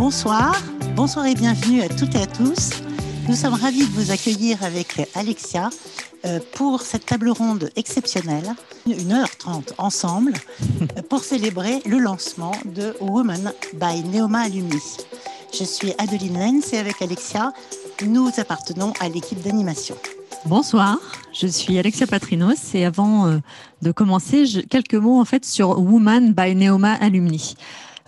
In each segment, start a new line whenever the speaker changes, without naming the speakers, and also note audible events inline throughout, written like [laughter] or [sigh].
Bonsoir, bonsoir et bienvenue à toutes et à tous. Nous sommes ravis de vous accueillir avec Alexia euh, pour cette table ronde exceptionnelle, une heure trente ensemble, [laughs] pour célébrer le lancement de Woman by Neoma Alumni. Je suis Adeline Lenz et avec Alexia, nous appartenons à l'équipe d'animation.
Bonsoir, je suis Alexia Patrinos et avant euh, de commencer, quelques mots en fait sur Woman by Neoma Alumni.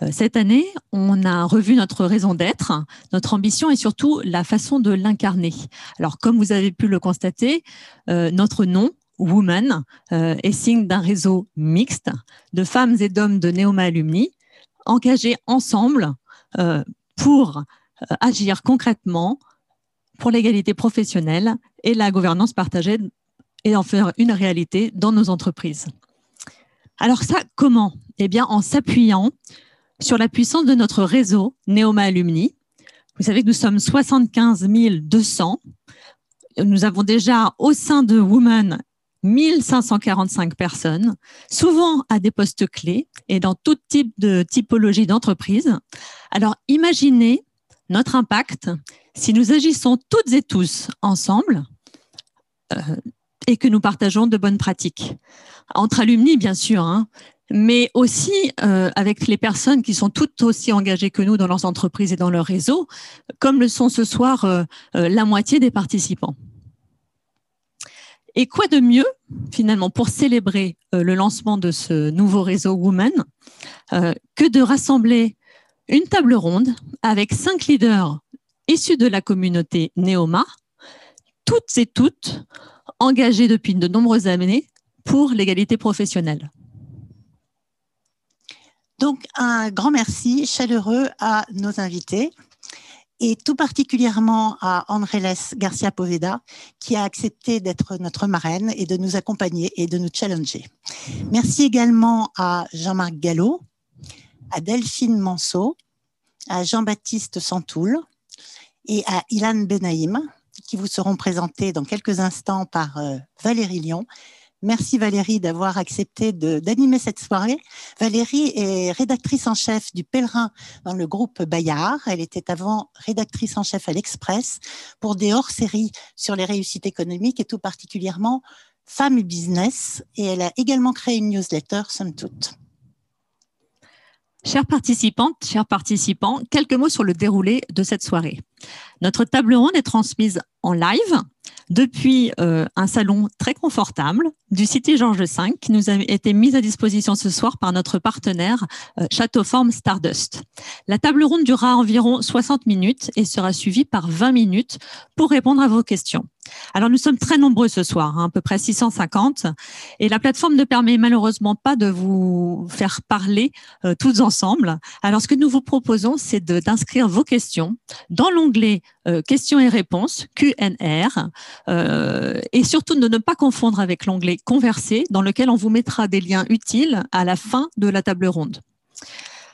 Euh, cette année, on a revu notre raison d'être, notre ambition et surtout la façon de l'incarner. Alors, comme vous avez pu le constater, euh, notre nom, Woman, est signe d'un réseau mixte de femmes et d'hommes de Neoma Alumni engagés ensemble pour agir concrètement pour l'égalité professionnelle et la gouvernance partagée et en faire une réalité dans nos entreprises. Alors ça, comment? Eh bien, en s'appuyant sur la puissance de notre réseau Neoma Alumni. Vous savez que nous sommes 75 200. Nous avons déjà au sein de Women 1545 personnes, souvent à des postes clés et dans tout type de typologie d'entreprise. Alors imaginez notre impact si nous agissons toutes et tous ensemble euh, et que nous partageons de bonnes pratiques. Entre alumni, bien sûr, hein, mais aussi euh, avec les personnes qui sont toutes aussi engagées que nous dans leurs entreprises et dans leur réseau, comme le sont ce soir euh, la moitié des participants. Et quoi de mieux, finalement, pour célébrer le lancement de ce nouveau réseau Women, que de rassembler une table ronde avec cinq leaders issus de la communauté Neoma, toutes et toutes engagées depuis de nombreuses années pour l'égalité professionnelle.
Donc, un grand merci chaleureux à nos invités et tout particulièrement à Andrés Garcia Poveda qui a accepté d'être notre marraine et de nous accompagner et de nous challenger. Merci également à Jean-Marc Gallo, à Delphine Manceau, à Jean-Baptiste Santoul et à Ilan Benaïm, qui vous seront présentés dans quelques instants par euh, Valérie Lyon. Merci Valérie d'avoir accepté d'animer cette soirée. Valérie est rédactrice en chef du Pèlerin dans le groupe Bayard. Elle était avant rédactrice en chef à l'Express pour des hors-séries sur les réussites économiques et tout particulièrement Femmes et Business. Et elle a également créé une newsletter, somme toute.
Chères participantes, chers participants, quelques mots sur le déroulé de cette soirée. Notre table ronde est transmise en live depuis euh, un salon très confortable du Cité Georges V qui nous a été mis à disposition ce soir par notre partenaire euh, Château Forme Stardust. La table ronde durera environ 60 minutes et sera suivie par 20 minutes pour répondre à vos questions. Alors nous sommes très nombreux ce soir, hein, à peu près 650, et la plateforme ne permet malheureusement pas de vous faire parler euh, tous ensemble. Alors ce que nous vous proposons, c'est d'inscrire vos questions dans l'onglet euh, questions et réponses QNR, euh, et surtout de ne pas confondre avec l'onglet converser, dans lequel on vous mettra des liens utiles à la fin de la table ronde.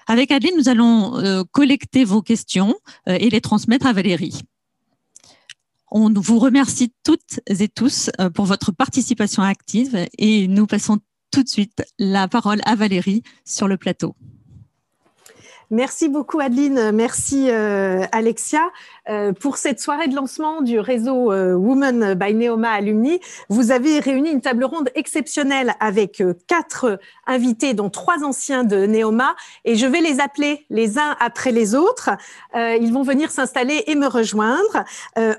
Avec Adeline, nous allons collecter vos questions et les transmettre à Valérie. On vous remercie toutes et tous euh, pour votre participation active et nous passons tout de suite la parole à Valérie sur le plateau.
Merci beaucoup Adeline, merci euh, Alexia. Euh, pour cette soirée de lancement du réseau euh, Women by Neoma Alumni, vous avez réuni une table ronde exceptionnelle avec euh, quatre invités, dont trois anciens de Neoma, et je vais les appeler les uns après les autres. ils vont venir s'installer et me rejoindre.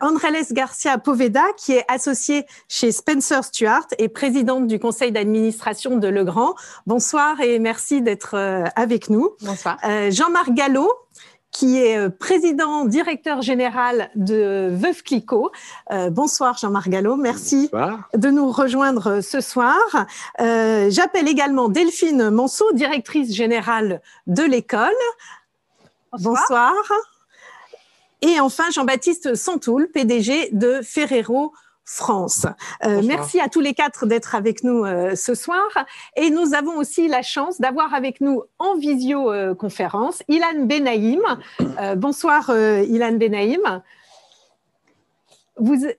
Andrés Garcia Poveda, qui est associé chez Spencer Stuart et présidente du conseil d'administration de Legrand. Bonsoir et merci d'être avec nous.
Bonsoir.
Jean-Marc Gallo, qui est euh, président directeur général de Veuve Clicquot. Euh, bonsoir Jean-Marc Gallo, merci de nous rejoindre euh, ce soir. J'appelle également Delphine Monceau, directrice générale de l'école. Bonsoir. Et enfin Jean-Baptiste Santoul, PDG de Ferrero France. Euh, merci à tous les quatre d'être avec nous euh, ce soir. Et nous avons aussi la chance d'avoir avec nous en visioconférence Ilan Benaïm. Euh, bonsoir Ilan Benaïm.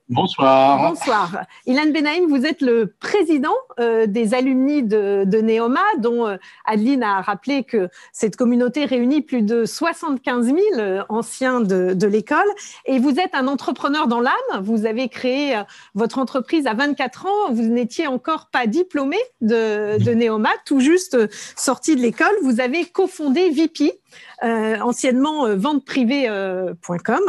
Bonsoir.
Bonsoir. Ilan Benaïm, vous êtes le président euh, des alumni de, de Neoma, dont euh, Adeline a rappelé que cette communauté réunit plus de 75 000 euh, anciens de, de l'école. Et vous êtes un entrepreneur dans l'âme. Vous avez créé votre entreprise à 24 ans. Vous n'étiez encore pas diplômé de, de Neoma, tout juste sorti de l'école. Vous avez cofondé VP, euh, anciennement euh, venteprivée.com,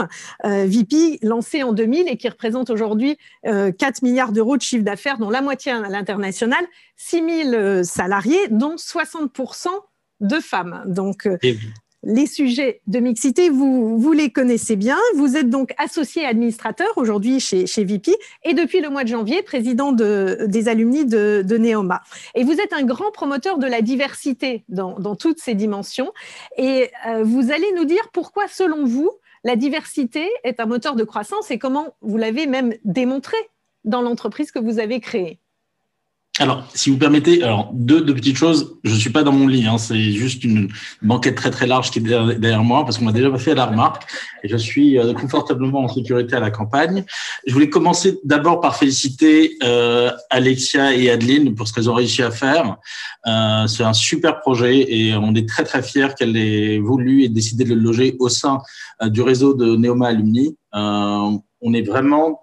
euh, VP lancé en 2000 et qui représente aujourd'hui 4 milliards d'euros de chiffre d'affaires, dont la moitié à l'international, 6 000 salariés, dont 60% de femmes. Les sujets de mixité, vous, vous les connaissez bien. Vous êtes donc associé administrateur aujourd'hui chez, chez VP et depuis le mois de janvier, président de, des alumni de, de Neoma. Et vous êtes un grand promoteur de la diversité dans, dans toutes ses dimensions. Et euh, vous allez nous dire pourquoi, selon vous, la diversité est un moteur de croissance et comment vous l'avez même démontré dans l'entreprise que vous avez créée.
Alors, si vous permettez, alors deux, petites choses. Je suis pas dans mon lit, hein, c'est juste une banquette très très large qui est derrière, moi parce qu'on m'a déjà fait la remarque et je suis euh, confortablement en sécurité à la campagne. Je voulais commencer d'abord par féliciter euh, Alexia et Adeline pour ce qu'elles ont réussi à faire. Euh, c'est un super projet et on est très très fiers qu'elles aient voulu et décidé de le loger au sein du réseau de Neoma Alumni. on est vraiment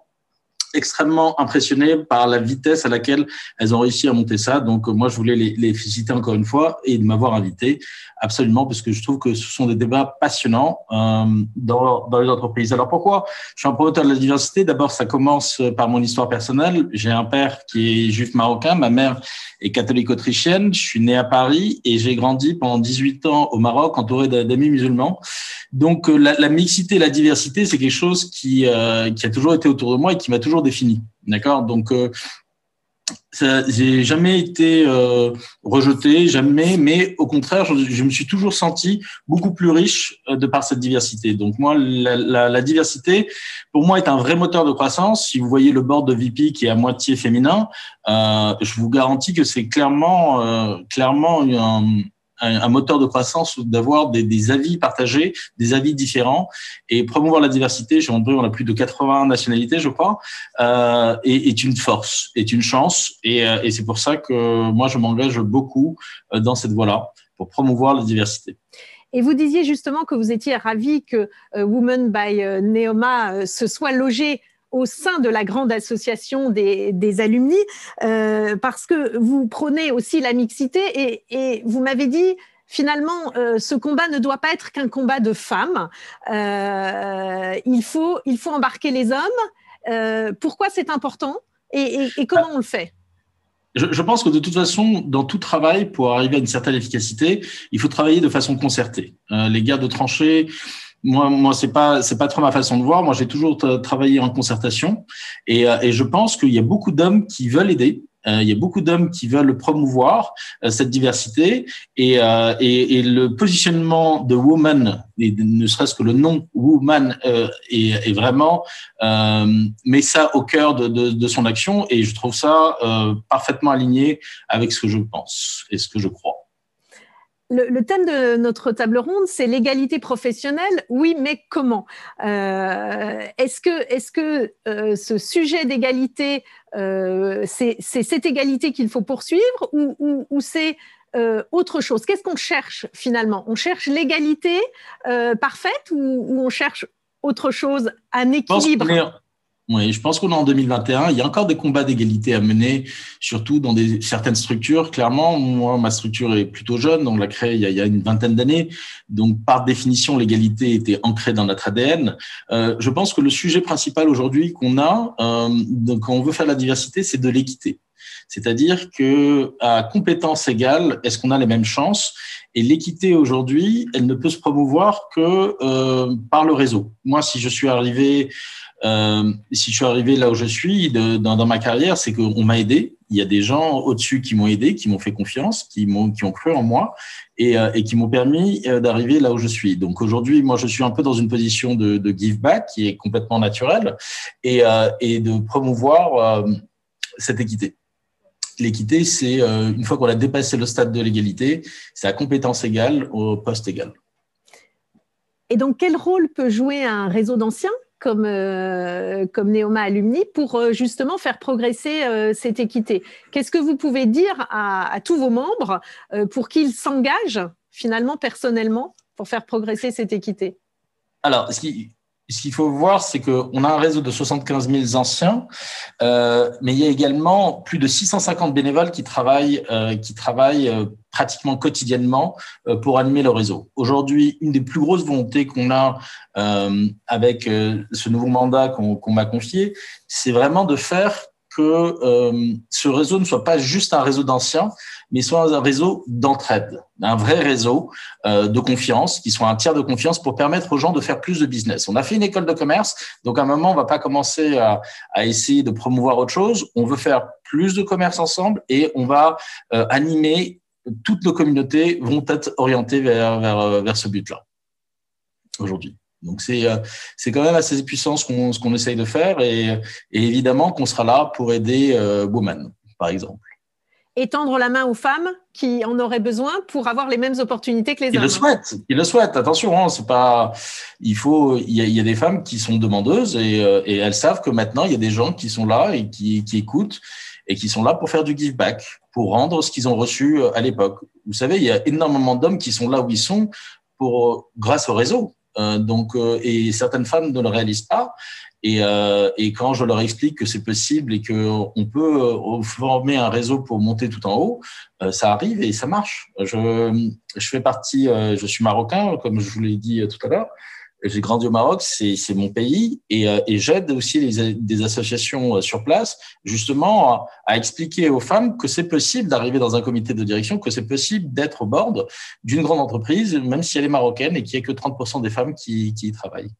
extrêmement impressionné par la vitesse à laquelle elles ont réussi à monter ça. Donc, moi, je voulais les, les féliciter encore une fois et de m'avoir invité, absolument, parce que je trouve que ce sont des débats passionnants euh, dans, les entreprises. Alors, pourquoi je suis un promoteur de la diversité? D'abord, ça commence par mon histoire personnelle. J'ai un père qui est juif marocain, ma mère est catholique autrichienne. Je suis né à Paris et j'ai grandi pendant 18 ans au Maroc, entouré d'amis musulmans. Donc, euh, la, mixité, la diversité, c'est quelque chose qui, euh, qui a toujours été autour de moi et qui m'a toujours défini. D'accord? Donc, j'ai jamais été euh, rejeté, jamais, mais au contraire, je, me suis toujours senti beaucoup plus riche de par cette diversité. Donc moi, la, diversité, pour moi, est un vrai moteur de croissance. Si vous voyez le board de VP qui est à moitié féminin, euh, je vous garantis que c'est clairement, clairement un, un, moteur de croissance d'avoir des, des, avis partagés, des avis différents et promouvoir la diversité. André, on a plus de 80 nationalités, je crois, euh, est, est, une force, est une chance et, euh, et c'est pour ça que moi, je m'engage beaucoup euh, dans cette voie-là pour promouvoir la diversité.
Et vous disiez justement que vous étiez ravi que euh, Women by Neoma se soit logé au sein de la grande association des, des alumni, euh, parce que vous prenez aussi la mixité et, et vous m'avez dit finalement, euh, ce combat ne doit pas être qu'un combat de femmes. Euh, il, faut, il faut embarquer les hommes. Euh, pourquoi c'est important et, et, et, comment on le fait?
Je, je, pense que de toute façon, dans tout travail, pour arriver à une certaine efficacité, il faut travailler de façon concertée. Les guerres de tranchées, moi, moi, c'est pas, c'est pas trop ma façon de voir. Moi, j'ai toujours travaillé en concertation, et, euh, et je pense qu'il y a beaucoup d'hommes qui veulent aider. Euh, il y a beaucoup d'hommes qui veulent promouvoir euh, cette diversité et, euh, et, et, le positionnement de woman, et ne serait-ce que le nom woman, euh, est, est, vraiment met ça au cœur de, de, de, son action et je trouve ça parfaitement aligné avec ce que je pense et ce que je crois
le, le, thème de notre table ronde, c'est l'égalité professionnelle. Oui, mais comment? Euh, Est-ce que, est-ce que euh, ce sujet d'égalité, euh, c'est cette égalité qu'il faut poursuivre ou, ou, ou c'est euh, autre chose? Qu'est-ce qu'on cherche finalement? On cherche l'égalité euh, parfaite ou, ou, on cherche autre chose, un équilibre?
Oui, je pense qu'on est en 2021. Il y a encore des combats d'égalité à mener, surtout dans des, certaines structures. Clairement, moi, ma structure est plutôt jeune. On l'a créée il y, a, une vingtaine d'années. Donc, par définition, l'égalité était ancrée dans notre ADN. Euh, je pense que le sujet principal aujourd'hui qu'on a, euh, quand on veut faire la diversité, c'est de l'équité. C'est-à-dire que à compétences égales, est-ce qu'on a les mêmes chances? Et l'équité aujourd'hui, elle ne peut se promouvoir que euh, par le réseau. Moi, si je suis arrivé euh, si je suis arrivé là où je suis dans, ma carrière, c'est qu'on m'a aidé. Il y a des gens au-dessus qui m'ont aidé, qui m'ont fait confiance, qui m'ont qui ont cru en moi et, euh, qui m'ont permis euh, d'arriver là où je suis. Donc aujourd'hui, moi, je suis un peu dans une position de, give back qui est complètement naturelle et, et de promouvoir cette équité. L'équité, c'est une fois qu'on a dépassé le stade de l'égalité, c'est à compétence égale au poste égal.
Et donc, quel rôle peut jouer un réseau d'anciens? Comme, euh, comme Neoma Alumni pour euh, justement faire progresser euh, cette équité. Qu'est-ce que vous pouvez dire à, tous vos membres pour qu'ils s'engagent finalement personnellement pour faire progresser cette équité?
Alors, ce qu'il faut voir, c'est qu'on a un réseau de 75 000 anciens, mais il y a également plus de 650 bénévoles qui travaillent, qui travaillent pratiquement quotidiennement euh, pour animer le réseau. Aujourd'hui, une des plus grosses volontés qu'on a euh, avec euh, ce nouveau mandat qu'on m'a confié, c'est vraiment de faire que euh, ce réseau ne soit pas juste un réseau d'anciens, mais soit un réseau d'entraide, un vrai réseau euh, de confiance, qui soit un tiers de confiance pour permettre aux gens de faire plus de business. On a fait une école de commerce, donc à un moment, on va pas commencer à, à essayer de promouvoir autre chose. On veut faire plus de commerce ensemble et on va euh, animer toutes nos communautés vont être orientées vers, vers, euh, vers ce but-là aujourd'hui. Donc c'est euh, c'est quand même assez puissant ce qu'on ce qu'on essaye de faire et, évidemment qu'on sera là pour aider euh, Women, par exemple.
Étendre la main aux femmes qui en auraient besoin pour avoir les mêmes opportunités que les
hommes. Ils le souhaitent, ils le souhaitent. Attention, hein, c'est pas. Il faut. Il y, a, il y, a, des femmes qui sont demandeuses et, euh, et elles savent que maintenant il y a des gens qui sont là et qui, qui écoutent et qui sont là pour faire du give back, pour rendre ce qu'ils ont reçu euh, à l'époque. Vous savez, il y a énormément d'hommes qui sont là où ils sont pour, euh, grâce au réseau. Euh, donc, et certaines femmes ne le réalisent pas. Et, et quand je leur explique que c'est possible et qu'on peut former un réseau pour monter tout en haut, ça arrive et ça marche. Je, je fais partie, je suis marocain, comme je vous l'ai dit tout à l'heure. J'ai grandi au Maroc, c'est mon pays, et, euh, et j'aide aussi les, des associations euh, sur place, justement, à, à expliquer aux femmes que c'est possible d'arriver dans un comité de direction, que c'est possible d'être au bord d'une grande entreprise, même si elle est marocaine et qu'il n'y a que 30% des femmes qui, qui y travaillent.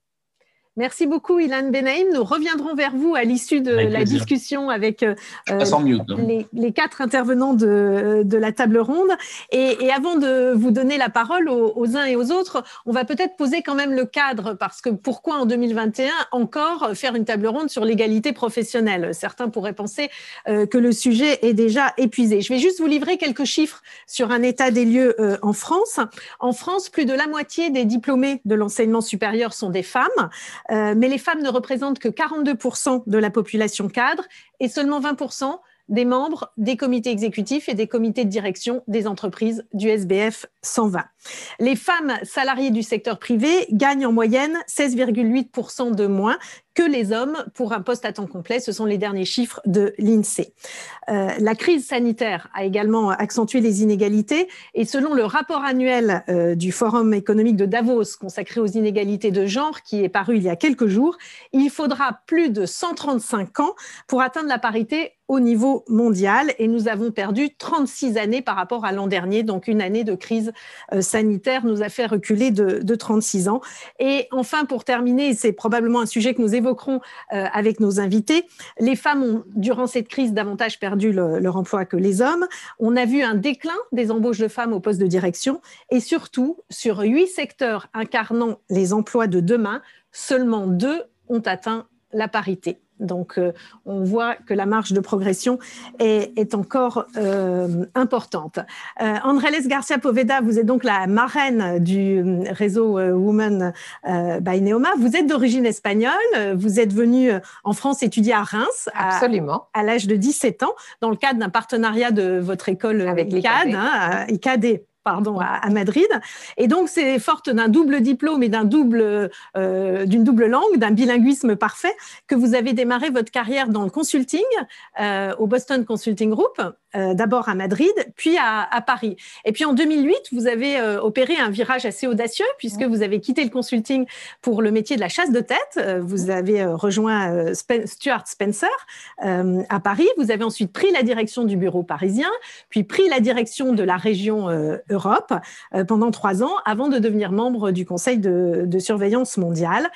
Merci beaucoup, Ilan Benaïm. Nous reviendrons vers vous à l'issue de la discussion avec euh, euh, hein. les, quatre intervenants de, la table ronde. Et, avant de vous donner la parole aux, uns et aux autres, on va peut-être poser quand même le cadre, parce que pourquoi en 2021 encore faire une table ronde sur l'égalité professionnelle? Certains pourraient penser euh, que le sujet est déjà épuisé. Je vais juste vous livrer quelques chiffres sur un état des lieux en France. En France, plus de la moitié des diplômés de l'enseignement supérieur sont des femmes. Euh, mais les femmes ne représentent que 42% de la population cadre et seulement 20% des membres des comités exécutifs et des comités de direction des entreprises du SBF 120. Les femmes salariées du secteur privé gagnent en moyenne 16,8% de moins que les hommes pour un poste à temps complet. Ce sont les derniers chiffres de l'INSEE. Euh, la crise sanitaire a également accentué les inégalités et selon le rapport annuel euh, du Forum économique de Davos consacré aux inégalités de genre qui est paru il y a quelques jours, il faudra plus de 135 ans pour atteindre la parité au niveau mondial et nous avons perdu 36 années par rapport à l'an dernier, donc une année de crise euh, sanitaire nous a fait reculer de, de 36 ans. Et enfin, pour terminer, c'est probablement un sujet que nous évoquerons euh, avec nos invités, les femmes ont, durant cette crise, davantage perdu leur emploi que les hommes. On a vu un déclin des embauches de femmes au poste de direction et surtout, sur huit secteurs incarnant les emplois de demain, seulement deux ont atteint la parité. Donc, euh, on voit que la marge de progression est, encore euh, importante. Euh, Andrés Garcia Poveda, vous êtes donc la marraine du réseau Women by Neoma. Vous êtes d'origine espagnole. Vous êtes venue en France étudier à Reims à, à l'âge de 17 ans, dans le cadre d'un partenariat de votre école avec ICAD, hein, ICAD pardon, à, Madrid. Et donc, c'est forte d'un double diplôme et d'un double, euh, d'une double langue, d'un bilinguisme parfait, que vous avez démarré votre carrière dans le consulting euh, au Boston Consulting Group, euh, d'abord à Madrid, puis à, à, Paris. Et puis en 2008, vous avez opéré un virage assez audacieux puisque vous avez quitté le consulting pour le métier de la chasse de tête. vous avez rejoint Stuart Spencer à Paris. Vous avez ensuite pris la direction du bureau parisien, puis pris la direction de la région Europe euh, pendant trois ans avant de devenir membre du Conseil de, surveillance mondiale.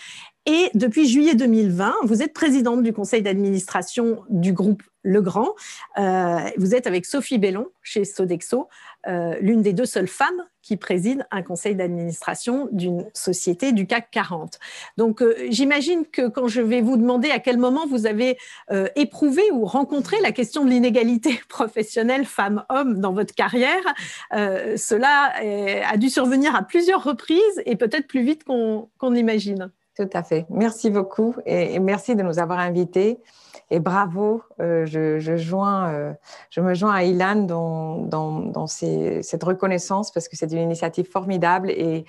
Et depuis juillet 2020, vous êtes présidente du conseil d'administration du groupe Legrand. Euh, vous êtes avec Sophie Bellon chez Sodexo, euh, l'une des deux seules femmes qui préside un conseil d'administration d'une société du CAC 40. Donc, euh, j'imagine que quand je vais vous demander à quel moment vous avez euh, éprouvé ou rencontré la question de l'inégalité [laughs] professionnelle femmes-hommes dans votre carrière, cela a dû survenir à plusieurs reprises et peut-être plus vite qu'on l'imagine.
Tout à fait. Merci beaucoup et, merci de nous avoir invités. Et bravo, euh, euh, je me joins à Ilan dans, dans, cette reconnaissance parce que c'est une initiative formidable et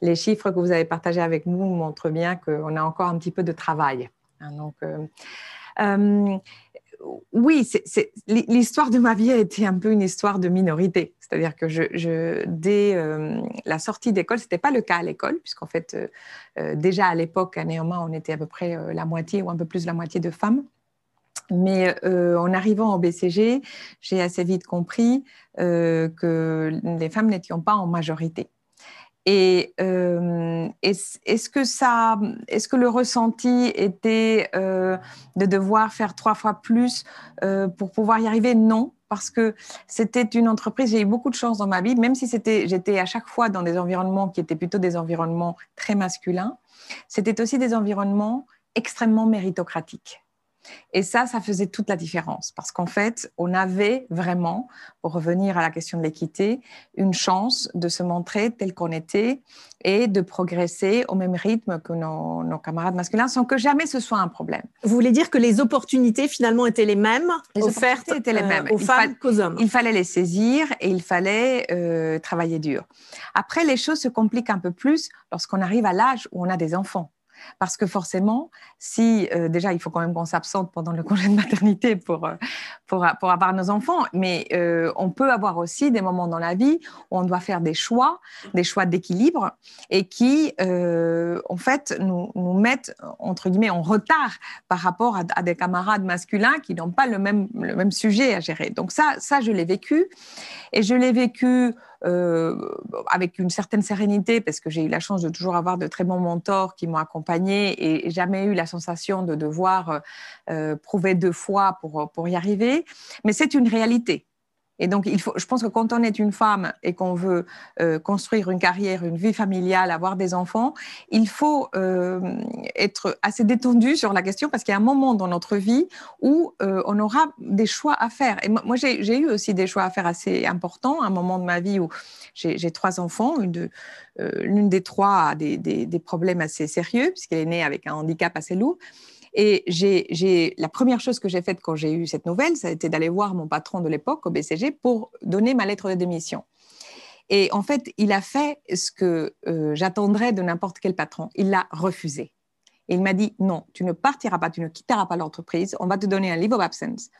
les chiffres que vous avez partagés avec nous montrent bien qu'on a encore un petit peu de travail. Hein, donc, euh, oui, l'histoire de ma vie a été un peu une histoire de minorité. C'est-à-dire que je, dès euh, la sortie d'école, ce n'était pas le cas à l'école, puisqu'en fait, euh, euh, déjà à l'époque, Néoma, on était à peu près la moitié ou un peu plus la moitié de femmes. Mais en arrivant au BCG, j'ai assez vite compris que les femmes n'étaient pas en majorité. Et est-ce que ça, est-ce que le ressenti était de devoir faire trois fois plus pour pouvoir y arriver? Non, parce que c'était une entreprise, j'ai eu beaucoup de chance dans ma vie, même si c'était, j'étais à chaque fois dans des environnements qui étaient plutôt des environnements très masculins, c'était aussi des environnements extrêmement méritocratiques. Et ça, ça faisait toute la différence parce qu'en fait, on avait vraiment, pour revenir à la question de l'équité, une chance de se montrer tel qu'on était et de progresser au même rythme que nos, camarades masculins sans que jamais ce soit un problème.
Vous voulez dire que les opportunités finalement étaient les mêmes
les offertes étaient les mêmes.
Euh, aux femmes qu'aux hommes
Il fallait les saisir et il fallait euh, travailler dur. Après, les choses se compliquent un peu plus lorsqu'on arrive à l'âge où on a des enfants. Parce que forcément, si euh, déjà, il faut quand même qu'on s'absente pendant le [laughs] congé de maternité pour, euh, pour, pour avoir nos enfants, mais euh, on peut avoir aussi des moments dans la vie où on doit faire des choix, des choix d'équilibre, et qui, en fait, nous, mettent, entre guillemets, en retard par rapport à, des camarades masculins qui n'ont pas le même, le même sujet à gérer. Donc ça, ça je l'ai vécu, et je l'ai vécu euh, avec une certaine sérénité, parce que j'ai eu la chance de toujours avoir de très bons mentors qui m'ont accompagnée et jamais eu la sensation de devoir euh, prouver deux fois pour, pour y arriver. Mais c'est une réalité. Et donc, je pense que quand on est une femme et qu'on veut euh, construire une carrière, une vie familiale, avoir des enfants, il faut euh, être assez détendu sur la question parce qu'il y a un moment dans notre vie où euh, on aura des choix à faire. Et moi, j'ai eu aussi des choix à faire assez importants. Un moment de ma vie où j'ai trois enfants, l'une des trois a des problèmes assez sérieux puisqu'elle est née avec un handicap assez lourd. Et j'ai, la première chose que j'ai faite quand j'ai eu cette nouvelle, ça a été d'aller voir mon patron de l'époque au BCG pour donner ma lettre de démission. Et en fait, il a fait ce que euh, j'attendrais de n'importe quel patron. Il l'a refusé. Et il m'a dit non, tu ne partiras pas, tu ne quitteras pas l'entreprise, on va te donner un leave of absence.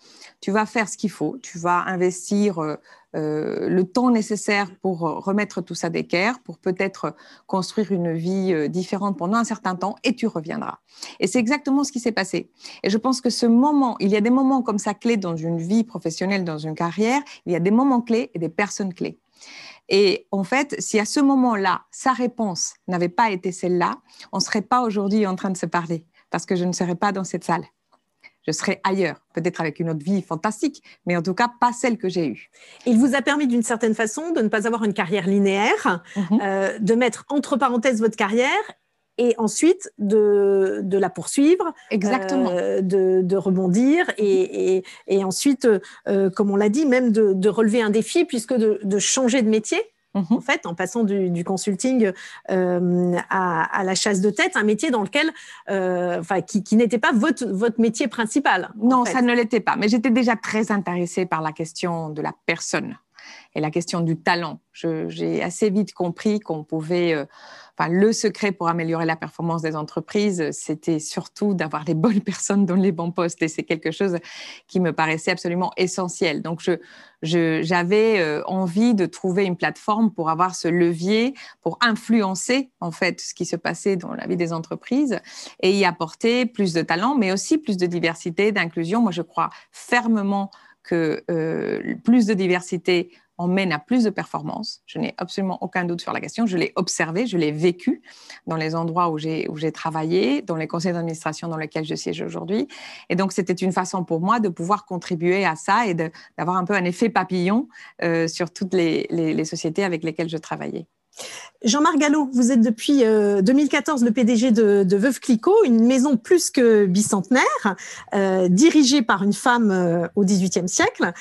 Tu vas faire ce qu'il faut, tu vas investir euh, euh, le temps nécessaire pour remettre tout ça d'équerre, pour peut-être construire une vie euh, différente pendant un certain temps et tu reviendras. Et c'est exactement ce qui s'est passé. Et je pense que ce moment, il y a des moments comme ça clés dans une vie professionnelle, dans une carrière, il y a des moments clés et des personnes clés. Et en fait, si à ce moment-là, sa réponse n'avait pas été celle-là, on ne serait pas aujourd'hui en train de se parler, parce que je ne serais pas dans cette salle. Je serais ailleurs, peut-être avec une autre vie fantastique, mais en tout cas pas celle que j'ai eue.
Il vous a permis d'une certaine façon de ne pas avoir une carrière linéaire, mhm. euh, de mettre entre parenthèses votre carrière et ensuite de, de la poursuivre,
Exactement.
Euh, de, de, rebondir et, et, et ensuite, euh, comme on l'a dit, même de, de, relever un défi puisque de, changer de métier. Mhm. En fait, en passant du, du consulting euh, à, à, la chasse de tête, un métier dans lequel, enfin, qui, qui n'était pas votre, votre métier principal.
Non, ça ne l'était pas. Mais j'étais déjà très intéressée par la question de la personne et la question du talent. J'ai assez vite compris qu'on pouvait le secret pour améliorer la performance des entreprises, c'était surtout d'avoir les bonnes [laughs] personnes dans les bons postes. Et c'est quelque chose qui me paraissait absolument essentiel. Donc, j'avais euh, envie de trouver une plateforme pour avoir ce levier pour influencer en fait ce qui se passait dans la vie des entreprises et y apporter plus de talent, mais aussi plus de diversité, d'inclusion. Moi, je crois fermement que euh, plus de diversité on mène à plus de performance. Je n'ai absolument aucun doute sur la question. Je l'ai observé, je l'ai vécu dans les endroits où j'ai, où j'ai travaillé, dans les conseils d'administration dans lesquels je siège aujourd'hui. Et donc, c'était une façon pour moi de pouvoir contribuer à ça et d'avoir un peu un effet papillon euh, sur toutes les, les sociétés avec lesquelles je travaillais.
Jean-Marc Gallo, vous êtes depuis 2014 euh, le PDG de, Veuve Clicquot, une maison plus que bicentenaire, euh, dirigée par une femme euh, au XVIIIe siècle.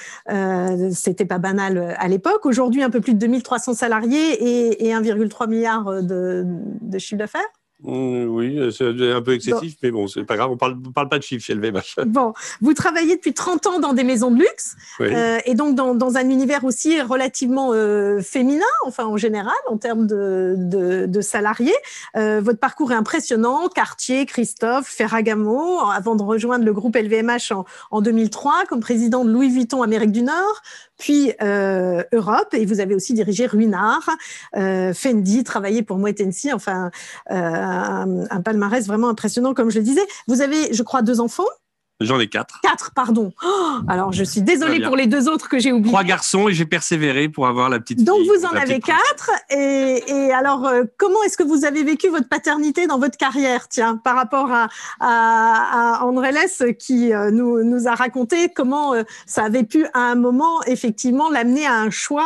C'était pas banal à l'époque. Aujourd'hui, un peu plus de 2300 salariés et, 1,3 milliard de, de chiffre d'affaires.
Mmh, oui, c'est un peu excessif, mais bon, c'est pas grave, on parle, parle pas de chiffres chez LVMH. [laughs]
Bon, vous travaillez depuis 30 ans dans des maisons de luxe, euh, et donc dans, un univers aussi relativement euh, féminin, enfin en général, en termes de, salariés. Euh, votre parcours est impressionnant, Cartier, Christophe, Ferragamo, avant de rejoindre le groupe LVMH en, en 2003 comme président de Louis Vuitton Amérique du Nord, puis euh, Europe, et vous avez aussi dirigé Ruinart, euh, Fendi, travaillé pour Hennessy, enfin euh, un, un, palmarès vraiment impressionnant, comme je le disais. Vous avez, je crois, deux enfants?
J'en ai quatre.
Quatre, pardon. Oh, alors, je suis désolée pour les deux autres que j'ai oubliés.
Trois garçons et j'ai persévéré pour avoir la petite
Donc, vous en avez quatre. Et, et, alors, euh, comment est-ce que vous avez vécu votre paternité dans votre carrière, tiens, par rapport à, à, à qui euh, nous, nous a raconté comment euh, ça avait pu, à un moment, effectivement, l'amener à un choix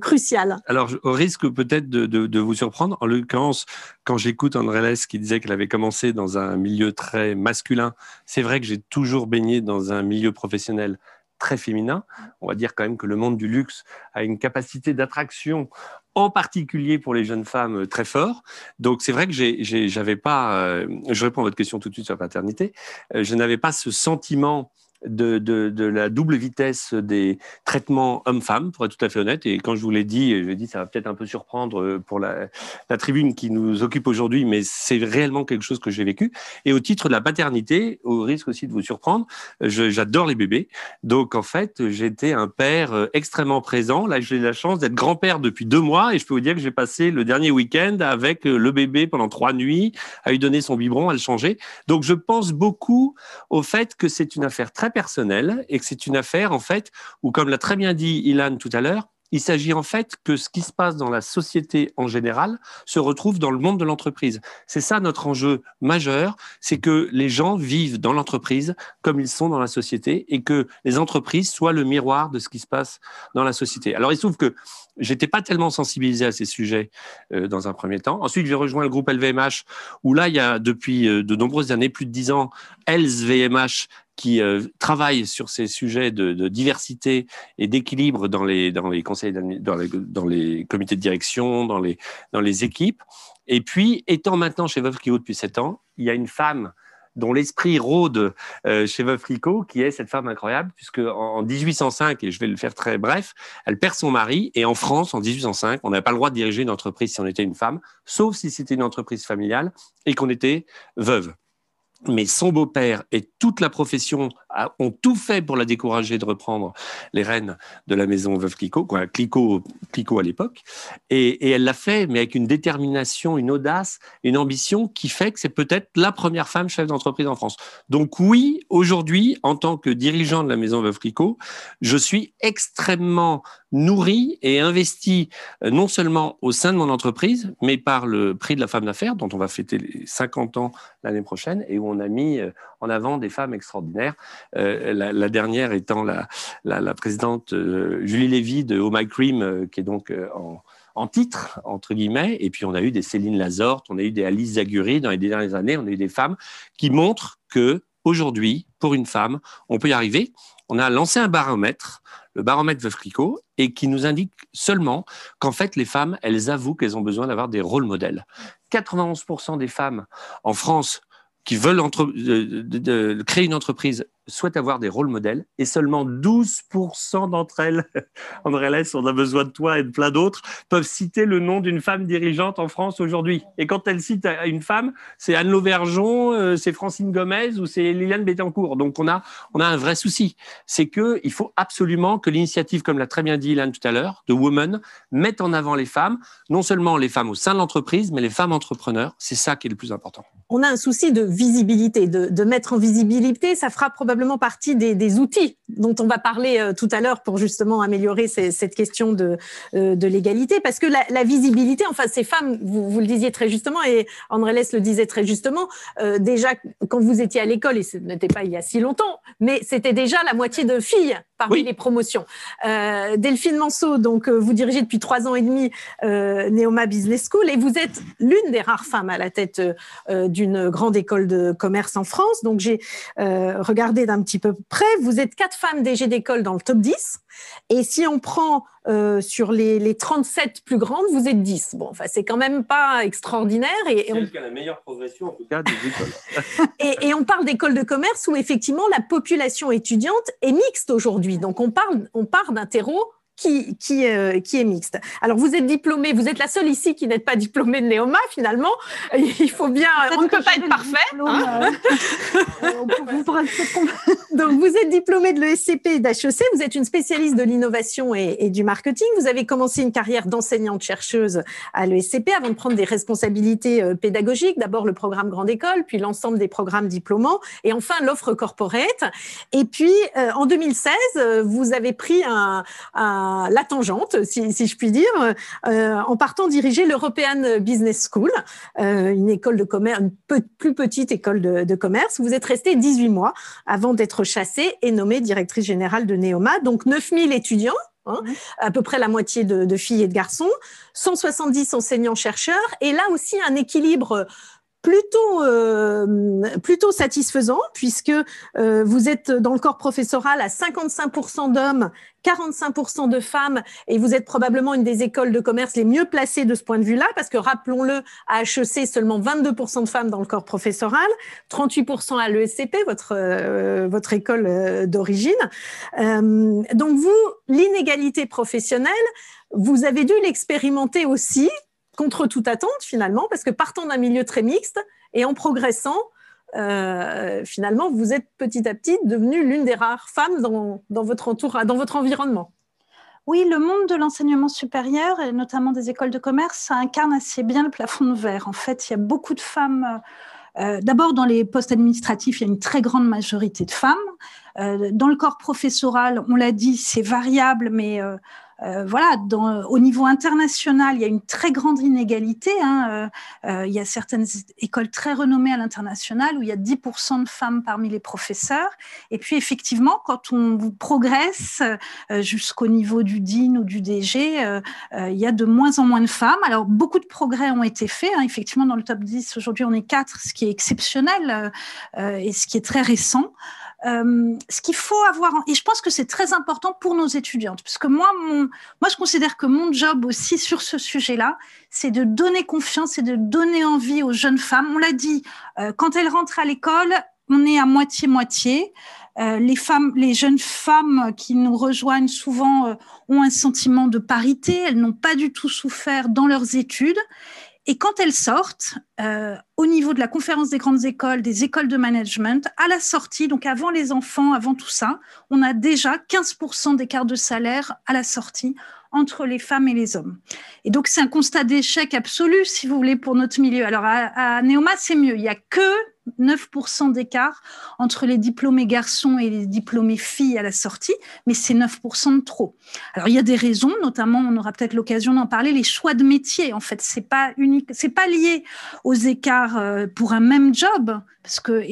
crucial?
Alors, au risque peut-être de, de, de, vous surprendre, en l'occurrence, quand j'écoute André Less qui disait qu'elle avait commencé dans un milieu très masculin, c'est vrai que j'ai toujours baigné dans un milieu professionnel très féminin. On va dire quand même que le monde du luxe a une capacité d'attraction, en particulier pour les jeunes femmes, très fort. Donc c'est vrai que j'avais pas, euh, je réponds à votre question tout de suite sur la paternité, euh, je n'avais pas ce sentiment de, la double vitesse des traitements hommes-femmes, pour être tout à fait honnête. Et quand je vous l'ai dit, je l'ai dit, ça va peut-être un peu surprendre euh, pour la, la tribune qui nous occupe aujourd'hui, mais c'est réellement quelque chose que j'ai vécu. Et au titre de la paternité, au risque aussi de vous surprendre, j'adore les bébés. Donc en fait, j'étais un père euh, extrêmement présent. Là, j'ai la chance d'être grand-père depuis deux mois et je peux vous dire que j'ai passé le dernier week-end avec euh, le bébé pendant trois nuits, à lui donner son biberon, à le changer. Donc je pense beaucoup au fait que c'est une affaire très personnel et que c'est une affaire, en fait, où, comme l'a très bien dit Ilan tout à l'heure, il s'agit en fait que ce qui se passe dans la société en général se retrouve dans le monde de l'entreprise. C'est ça notre enjeu majeur, c'est que les gens vivent dans l'entreprise comme ils sont dans la société et que les entreprises soient le miroir de ce qui se passe dans la société. Alors il se trouve que j'étais pas tellement sensibilisé à ces sujets euh, dans un premier temps. Ensuite, j'ai rejoint le groupe LVMH où là, il y a depuis euh, de nombreuses années, plus de dix ans, LVMH qui euh, travaille sur ces sujets de, de diversité et d'équilibre dans les, dans les conseils, dans les, dans les comités de direction, dans les, dans les équipes. Et puis, étant maintenant chez Veuve Clicquot depuis sept ans, il y a une femme dont l'esprit rôde euh, chez Veuve Clicquot, qui est cette femme incroyable, puisque en 1805, et je vais le faire très bref, elle perd son mari, et en France, en 1805, on n'avait pas le droit de diriger une entreprise si on était une femme, sauf si c'était une entreprise familiale et qu'on était veuve mais son beau-père et toute la profession ont tout fait pour la décourager de reprendre les rênes de la maison Veuve Clicquot, quoi, à l'époque. Et, et, elle l'a fait, mais avec une détermination, une audace, une ambition qui fait que c'est peut-être la première femme chef d'entreprise en France. Donc oui, aujourd'hui, en tant que dirigeant de la maison Veuve Clicquot, je suis extrêmement nourri et investi euh, non seulement au sein de mon entreprise, mais par le prix de la femme d'affaires, dont on va fêter les 50 ans l'année prochaine, et où on a mis euh, en avant des femmes extraordinaires. Euh, la, dernière étant la, présidente Julie Lévy de Oh My Cream, qui est donc en, en, titre, entre guillemets. Et puis, on a eu des Céline Lazorte, on a eu des Alice Zaguri dans les dernières années, on a eu des femmes qui montrent que aujourd'hui, pour une femme, on peut y arriver. On a lancé un baromètre, le baromètre Veuve Clicquot, et qui nous indique seulement qu'en fait, les femmes, elles avouent qu'elles ont besoin d'avoir des rôles modèles. 91% des femmes en France qui veulent de, créer une entreprise souhaitent avoir des rôles modèles et seulement 12% d'entre elles, [laughs] André Less, on a besoin de toi et de plein d'autres, peuvent citer le nom d'une femme dirigeante en France aujourd'hui. Et quand elles citent une femme, c'est Anne Lauvergeon, euh, c'est Francine Gomez ou c'est Liliane Bettencourt. Donc on a, on a un vrai souci. C'est qu'il faut absolument que l'initiative, comme l'a très bien dit Ilan tout à l'heure, de Women, mette en avant les femmes, non seulement les femmes au sein de l'entreprise, mais les femmes entrepreneurs. C'est ça qui est le plus important.
On a un souci de visibilité, de, de mettre en visibilité. Ça fera probablement partie des, outils dont on va parler euh, tout à l'heure pour justement améliorer cette question de, euh, de l'égalité, parce que la, visibilité, enfin ces femmes, vous, vous, le disiez très justement, et André Less le disait très justement, euh, déjà quand vous étiez à l'école, et ce n'était pas il y a si longtemps, mais c'était déjà la moitié de filles parmi les promotions. Delphine Manceau, donc vous dirigez depuis trois ans et demi Neoma Business School, et vous êtes l'une des rares femmes à la tête d'une grande école de commerce en France. Donc j'ai regardé d'un petit peu près. Vous êtes quatre femmes DG d'école dans le top 10. Et si on prend euh, sur les, 37 plus grandes, vous êtes 10. Bon, enfin, c'est quand même pas extraordinaire.
Et, on... a la meilleure progression, en tout cas, des
écoles. [laughs] et, on parle d'écoles de commerce où, effectivement, la population étudiante est mixte aujourd'hui. Donc, on, parle, on part d'un terreau qui, qui, euh, qui est mixte. Alors, vous êtes diplômé, vous êtes la seule ici qui n'êtes pas diplômée de Néoma, finalement. [laughs] Il faut bien, on ne peut pas être parfait. Hein. Euh, [laughs] [laughs] Donc, vous êtes diplômé de l'ESCP et d'HEC, vous êtes une spécialiste de l'innovation et, du marketing. Vous avez commencé une carrière d'enseignante-chercheuse à l'ESCP avant de prendre des responsabilités euh, pédagogiques. D'abord le programme Grande École, puis l'ensemble des programmes diplômants, et enfin l'offre corporate. Et puis, en 2016, vous avez pris un, un la tangente, si, je puis dire, euh, en partant diriger l'European Business School, euh, une école de commerce, une plus petite école de, commerce. Vous êtes resté 18 mois avant d'être chassée et nommée directrice générale de Neoma. Donc 9000 étudiants, hein, à peu près la moitié de, de, filles et de garçons, 170 enseignants-chercheurs, et là aussi un équilibre plutôt euh, plutôt satisfaisant puisque euh, vous êtes dans le corps professoral à 55% d'hommes, 45% de femmes et vous êtes probablement une des écoles de commerce les mieux placées de ce point de vue-là parce que rappelons-le à HEC seulement 22% de femmes dans le corps professoral, 38% à l'ESCP votre euh, votre école d'origine. donc vous l'inégalité professionnelle vous avez dû l'expérimenter aussi contre toute attente finalement, parce que partant d'un milieu très mixte et en progressant, euh, finalement, vous êtes petit à petit devenue l'une des rares femmes dans, votre entour, dans votre environnement.
Oui, le monde de l'enseignement supérieur, et notamment des écoles de commerce, ça incarne assez bien le plafond de verre. En fait, il y a beaucoup de femmes. Euh, d'abord, dans les postes administratifs, il y a une très grande majorité de femmes. Euh, dans le corps professoral, on l'a dit, c'est variable, mais euh, voilà, dans, au niveau international, il y a une très grande inégalité. Hein. Euh, euh, il y a certaines écoles très renommées à l'international où il y a 10% de femmes parmi les professeurs. Et puis, effectivement, quand on progresse jusqu'au niveau du DIN ou du DG, il y a de moins en moins de femmes. Alors, beaucoup de progrès ont été faits. Hein. Effectivement, dans le top 10, aujourd'hui, on est 4, ce qui est exceptionnel et ce qui est très récent. Euh, ce qu'il faut avoir, et je pense que c'est très important pour nos étudiantes, parce que moi, mon, moi, je considère que mon job aussi sur ce sujet-là, c'est de donner confiance et de donner envie aux jeunes femmes. On l'a dit, euh, quand elles rentrent à l'école, on est à moitié-moitié. Euh, les femmes, les jeunes femmes qui nous rejoignent souvent euh, ont un sentiment de parité. Elles n'ont pas du tout souffert dans leurs études. Et quand elles sortent, euh, au niveau de la conférence des grandes écoles, des écoles de management, à la sortie, donc avant les enfants, avant tout ça, on a déjà 15% d'écart de salaire à la sortie entre les femmes et les hommes. Et donc, c'est un constat d'échec absolu, si vous voulez, pour notre milieu. Alors, à, à Néoma, c'est mieux. Il n'y a que 9% d'écart entre les diplômés garçons et les diplômés filles à la sortie, mais c'est 9% de trop. Alors il y a des raisons, notamment on aura peut-être l'occasion d'en parler, les choix de métier. En fait, c'est pas unique, c'est pas lié aux écarts euh, pour un même job, parce que euh,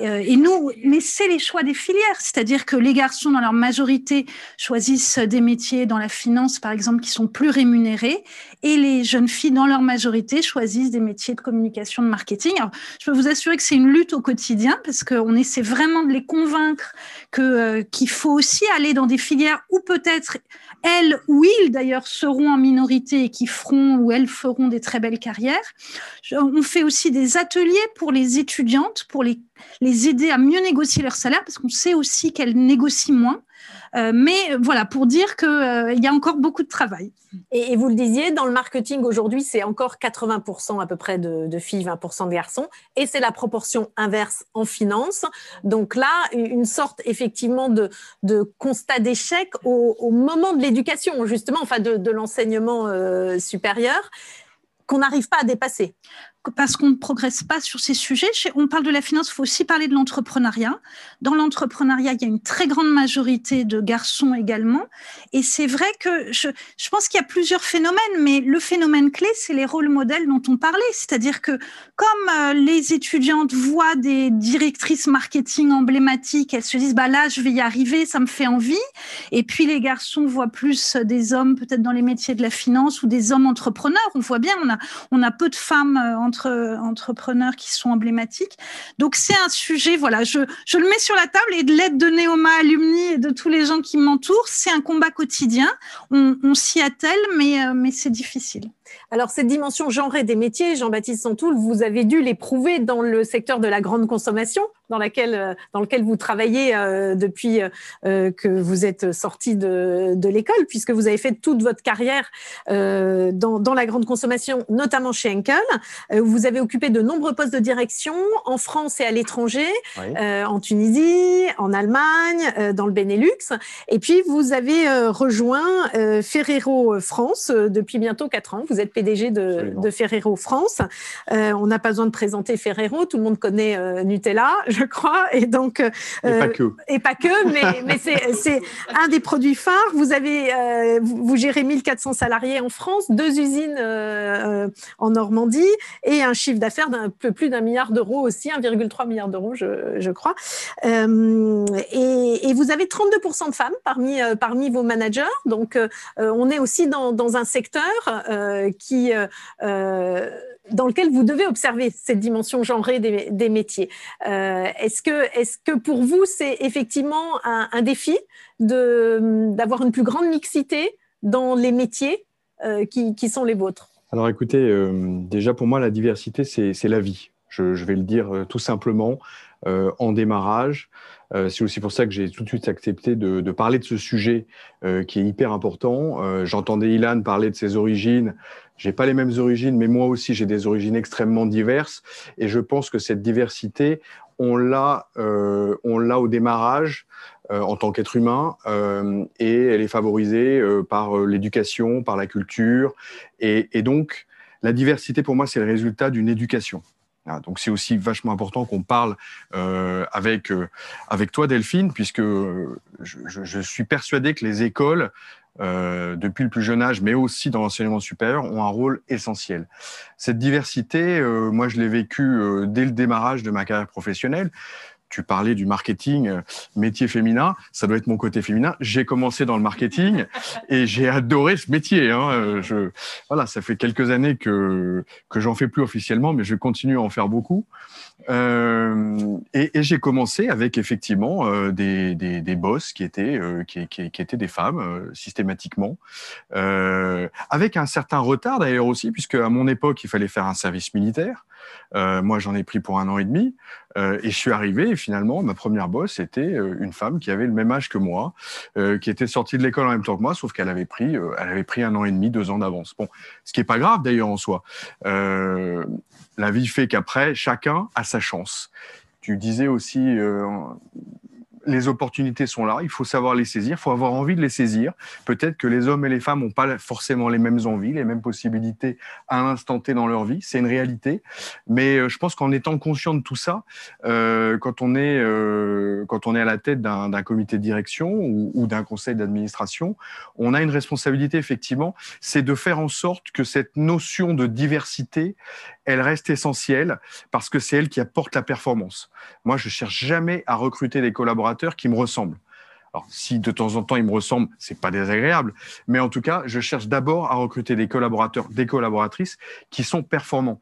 et nous, mais c'est les choix des filières, c'est-à-dire que les garçons dans leur majorité choisissent des métiers dans la finance, par exemple, qui sont plus rémunérés, et les jeunes filles dans leur majorité choisissent des métiers de communication, de marketing. Alors, je peux vous assurer que c'est une lutte au quotidien parce qu'on essaie vraiment de les convaincre euh, qu'il faut aussi aller dans des filières où peut-être elles ou ils d'ailleurs seront en minorité et qui feront ou elles feront des très belles carrières. On fait aussi des ateliers pour les étudiantes pour les les aider à mieux négocier leur salaire parce qu'on sait aussi qu'elles négocient moins. Euh, mais voilà, pour dire qu'il euh, y a encore beaucoup de travail.
Et, vous le disiez, dans le marketing aujourd'hui, c'est encore 80% à peu près de, filles, 20% de garçons, et c'est la proportion inverse en finance. Donc là, une sorte effectivement de, constat d'échec au, moment de l'éducation, justement, enfin de, l'enseignement euh, supérieur qu'on n'arrive pas à dépasser
parce qu'on ne progresse pas sur ces sujets. On parle de la finance, il faut aussi parler de l'entrepreneuriat. Dans l'entrepreneuriat, il y a une très grande majorité de garçons également. Et c'est vrai que je, pense qu'il y a plusieurs phénomènes, mais le phénomène clé, c'est les rôles modèles dont on parlait. C'est-à-dire que comme euh, les étudiantes voient des directrices marketing emblématiques, elles se disent, bah là, je vais y arriver, ça me fait envie. Et puis les garçons voient plus des hommes peut-être dans les métiers de la finance ou des hommes entrepreneurs. On voit bien, on a, on a peu de femmes entrepreneurs euh, entre, entrepreneurs qui sont emblématiques. Donc c'est un sujet, voilà, je, je, le mets sur la table et de l'aide de Neoma Alumni et de tous les gens qui m'entourent, c'est un combat quotidien. On, on s'y attelle, mais, mais c'est difficile.
Alors, cette dimension genrée des métiers, Jean-Baptiste Santoul, vous avez dû l'éprouver dans le secteur de la grande consommation, dans, laquelle, euh, dans lequel vous travaillez euh, depuis euh, que vous êtes sorti de, de l'école, puisque vous avez fait toute votre carrière dans, dans, la grande consommation, notamment chez Henkel. vous avez occupé de nombreux postes de direction en France et à l'étranger, en Tunisie, en Allemagne, dans le Benelux. Et puis, vous avez rejoint Ferrero France depuis bientôt quatre ans. Vous êtes PDG de, Ferrero France. Euh, on n'a pas besoin de présenter Ferrero, tout le monde connaît euh, Nutella, [laughs] je crois, et donc
et pas euh, que,
et pas que, mais, [laughs] mais c'est un des produits phares. Vous avez, vous gérez 1400 salariés en France, deux usines en Normandie et un chiffre d'affaires d'un peu plus d'un milliard d'euros aussi, 1,3 milliard d'euros, je, crois. Et, et, vous avez 32% de femmes parmi parmi vos managers, donc on est aussi dans, dans un secteur euh, euh, dans lequel vous devez observer cette dimension genrée des, métiers. Euh, est-ce que, est que pour vous, c'est effectivement un, défi d'avoir une plus grande mixité dans les métiers qui, sont les vôtres?
Alors écoutez, déjà pour moi, la diversité, c'est la vie. Je, vais le dire tout simplement. en démarrage. C'est aussi pour ça que j'ai tout de suite accepté de, de parler de ce sujet qui est hyper important. J'entendais Ilan parler de ses origines. J'ai pas les mêmes origines, mais moi aussi j'ai des origines extrêmement diverses. Et je pense que cette diversité, on l'a, euh, on l'a au démarrage euh, en tant qu'être humain, euh, et elle est favorisée euh, par l'éducation, par la culture. Et, et, donc, la diversité pour moi, c'est le résultat d'une éducation. Donc c'est aussi vachement important qu'on parle avec avec toi Delphine, puisque je, je, suis persuadé que les écoles euh, depuis le plus jeune âge, mais aussi dans l'enseignement supérieur, ont un rôle essentiel. Cette diversité, euh, moi, je l'ai vécue euh, dès le démarrage de ma carrière professionnelle tu parlais du marketing euh, métier féminin, ça doit être mon côté féminin. J'ai commencé dans le marketing [laughs] et j'ai adoré ce métier. Hein. Euh, je, voilà, ça fait quelques années que que j'en fais plus officiellement, mais je continue à en faire beaucoup. Euh, et, et j'ai commencé avec effectivement euh, des, des, des, boss qui étaient qui, qui, qui, étaient des femmes systématiquement, avec un certain retard d'ailleurs aussi, puisque à mon époque il fallait faire un service militaire. Euh, moi, j'en ai pris pour un an et demi. Euh, et je suis arrivé, et finalement, ma première boss était euh, une femme qui avait le même âge que moi, qui était sortie de l'école en même temps que moi, sauf qu'elle avait pris, avait pris un an et demi, deux ans d'avance. Bon, ce qui est pas grave d'ailleurs en soi. la vie fait qu'après, chacun a sa chance. Tu disais aussi les opportunités sont là, il faut savoir les saisir, il faut avoir envie de les saisir. Peut-être que les hommes et les femmes n'ont pas forcément les mêmes envies, les mêmes possibilités à l'instant T dans leur vie, c'est une réalité. Mais euh, je pense qu'en étant conscient de tout ça, euh, quand, on est, euh, quand on est à la tête d'un comité de direction ou, ou d'un conseil d'administration, on a une responsabilité effectivement, c'est de faire en sorte que cette notion de diversité, elle reste essentielle parce que c'est elle qui apporte la performance. Moi, je cherche jamais à recruter des collaborateurs qui me ressemblent. Alors, si de temps en temps ils me ressemblent, c'est pas désagréable, mais en tout cas, je cherche d'abord à recruter des collaborateurs, des collaboratrices qui sont performants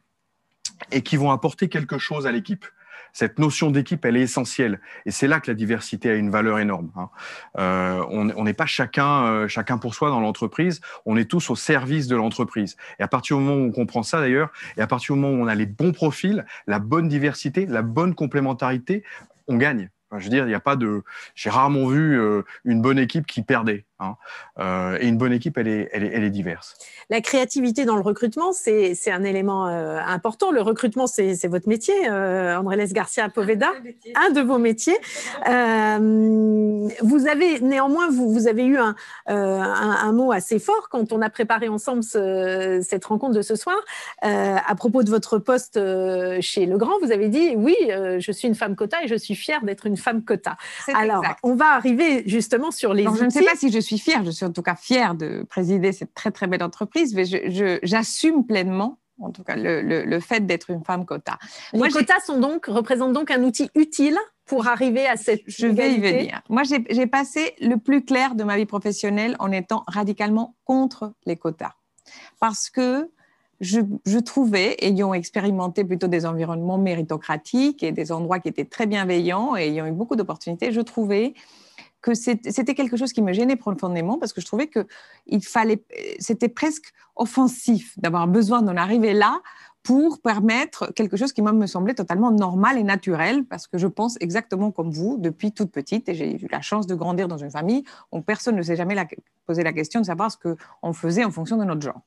et qui vont apporter quelque chose à l'équipe cette notion d'équipe, elle est essentielle. Et c'est là que la diversité a une valeur énorme. Hein. Euh, on n'est pas chacun, euh, chacun pour soi dans l'entreprise, on est tous au service de l'entreprise. Et à partir du moment où on comprend ça d'ailleurs, et à partir du moment où on a les bons profils, la bonne diversité, la bonne complémentarité, on gagne. je veux dire, il n'y a pas de. J'ai rarement vu euh, une bonne équipe qui perdait. Hein. Euh, et une bonne équipe, elle est, elle est, elle est, diverse.
La créativité dans le recrutement, c'est un élément euh, important. Le recrutement, c'est votre métier, euh, Andrés Garcia Poveda, un de vos métiers. Euh, vous avez néanmoins, vous, vous avez eu un, un, un, mot assez fort quand on a préparé ensemble ce, cette rencontre de ce soir. à propos de votre poste chez Legrand, vous avez dit oui, je suis une femme quota et je suis fière d'être une femme quota. Alors, on va arriver justement sur les.
je ne sais pas si je suis fière, je suis en tout cas fière de présider cette très très belle entreprise, mais j'assume pleinement en tout cas le, le, fait d'être une femme quota.
Les quotas sont donc, représentent donc un outil utile pour arriver à cette
Je vais y venir. Moi, j'ai passé le plus clair de ma vie professionnelle en étant radicalement contre les quotas. Parce que je, trouvais, ayant expérimenté plutôt des environnements méritocratiques et des endroits qui étaient très bienveillants et ayant eu beaucoup d'opportunités, je trouvais que c'était quelque chose qui me gênait profondément parce que je trouvais que il fallait, c'était presque offensif d'avoir besoin d'en arriver là pour permettre quelque chose qui moi me semblait totalement normal et naturel parce que je pense exactement comme vous depuis toute petite et j'ai eu la chance de grandir dans une famille où personne ne s'est jamais posé la question de savoir ce qu'on faisait en fonction de notre genre.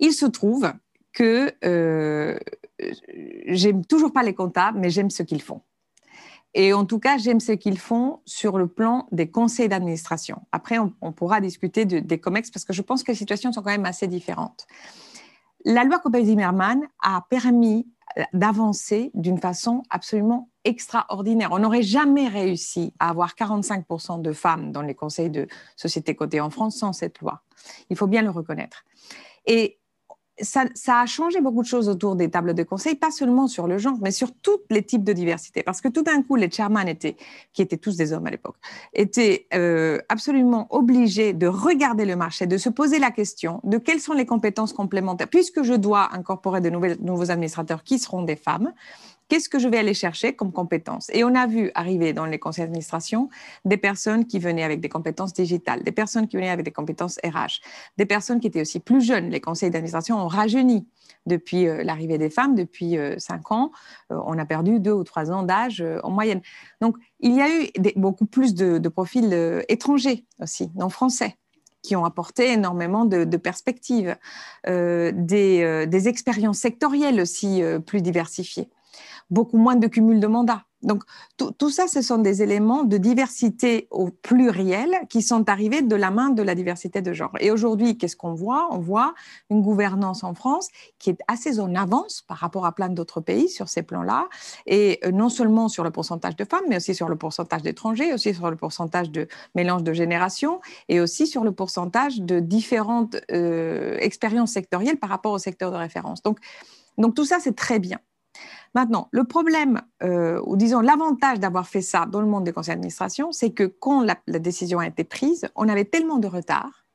Il se trouve que euh, j'aime toujours pas les comptables, mais j'aime ce qu'ils font. Et en tout cas, j'aime ce qu'ils font sur le plan des conseils d'administration. Après, on, pourra discuter des COMEX parce que je pense que les situations sont quand même assez différentes. La loi Copé-Zimmermann a permis euh, d'avancer d'une façon absolument extraordinaire. On n'aurait jamais réussi à avoir 45% de femmes dans les conseils de sociétés cotées en France sans cette loi. Il faut bien le reconnaître. Et ça, a changé beaucoup de choses autour des tables de conseil, pas seulement sur le genre, mais sur tous les types de diversité. Parce que tout d'un coup, les chairman étaient, qui étaient tous des hommes à l'époque, étaient euh, absolument obligés de regarder le marché, de se poser la question de quelles sont les compétences complémentaires, puisque je dois incorporer de nouveaux administrateurs qui seront des femmes Qu'est-ce que je vais aller chercher comme compétences Et on a vu arriver dans les conseils d'administration des personnes qui venaient avec des compétences digitales, des personnes qui venaient avec des compétences RH, des personnes qui étaient aussi plus jeunes. Les conseils d'administration ont rajeuni depuis euh, l'arrivée des femmes, depuis euh, cinq ans. Euh, on a perdu deux ou trois ans d'âge en moyenne. Donc, il y a eu beaucoup plus de, profils étrangers aussi, non français qui ont apporté énormément de, perspectives, des, des, expériences sectorielles aussi plus diversifiées beaucoup moins de cumul de mandats. Donc, tout, ça, ce sont des éléments de diversité au pluriel qui sont arrivés de la main de la diversité de genre. Et aujourd'hui, qu'est-ce qu'on voit? On voit une gouvernance en France qui est assez en avance par rapport à plein d'autres pays sur ces plans-là, et euh, non seulement sur le pourcentage de femmes, mais aussi sur le pourcentage d'étrangers, aussi sur le pourcentage de mélange de générations, et aussi sur le pourcentage de différentes euh, expériences sectorielles par rapport au secteur de référence. Donc, donc tout ça, c'est très bien. Maintenant, le problème, euh, ou disons l'avantage d'avoir fait ça dans le monde des conseils d'administration, c'est que quand la, décision a été prise, on avait tellement de retard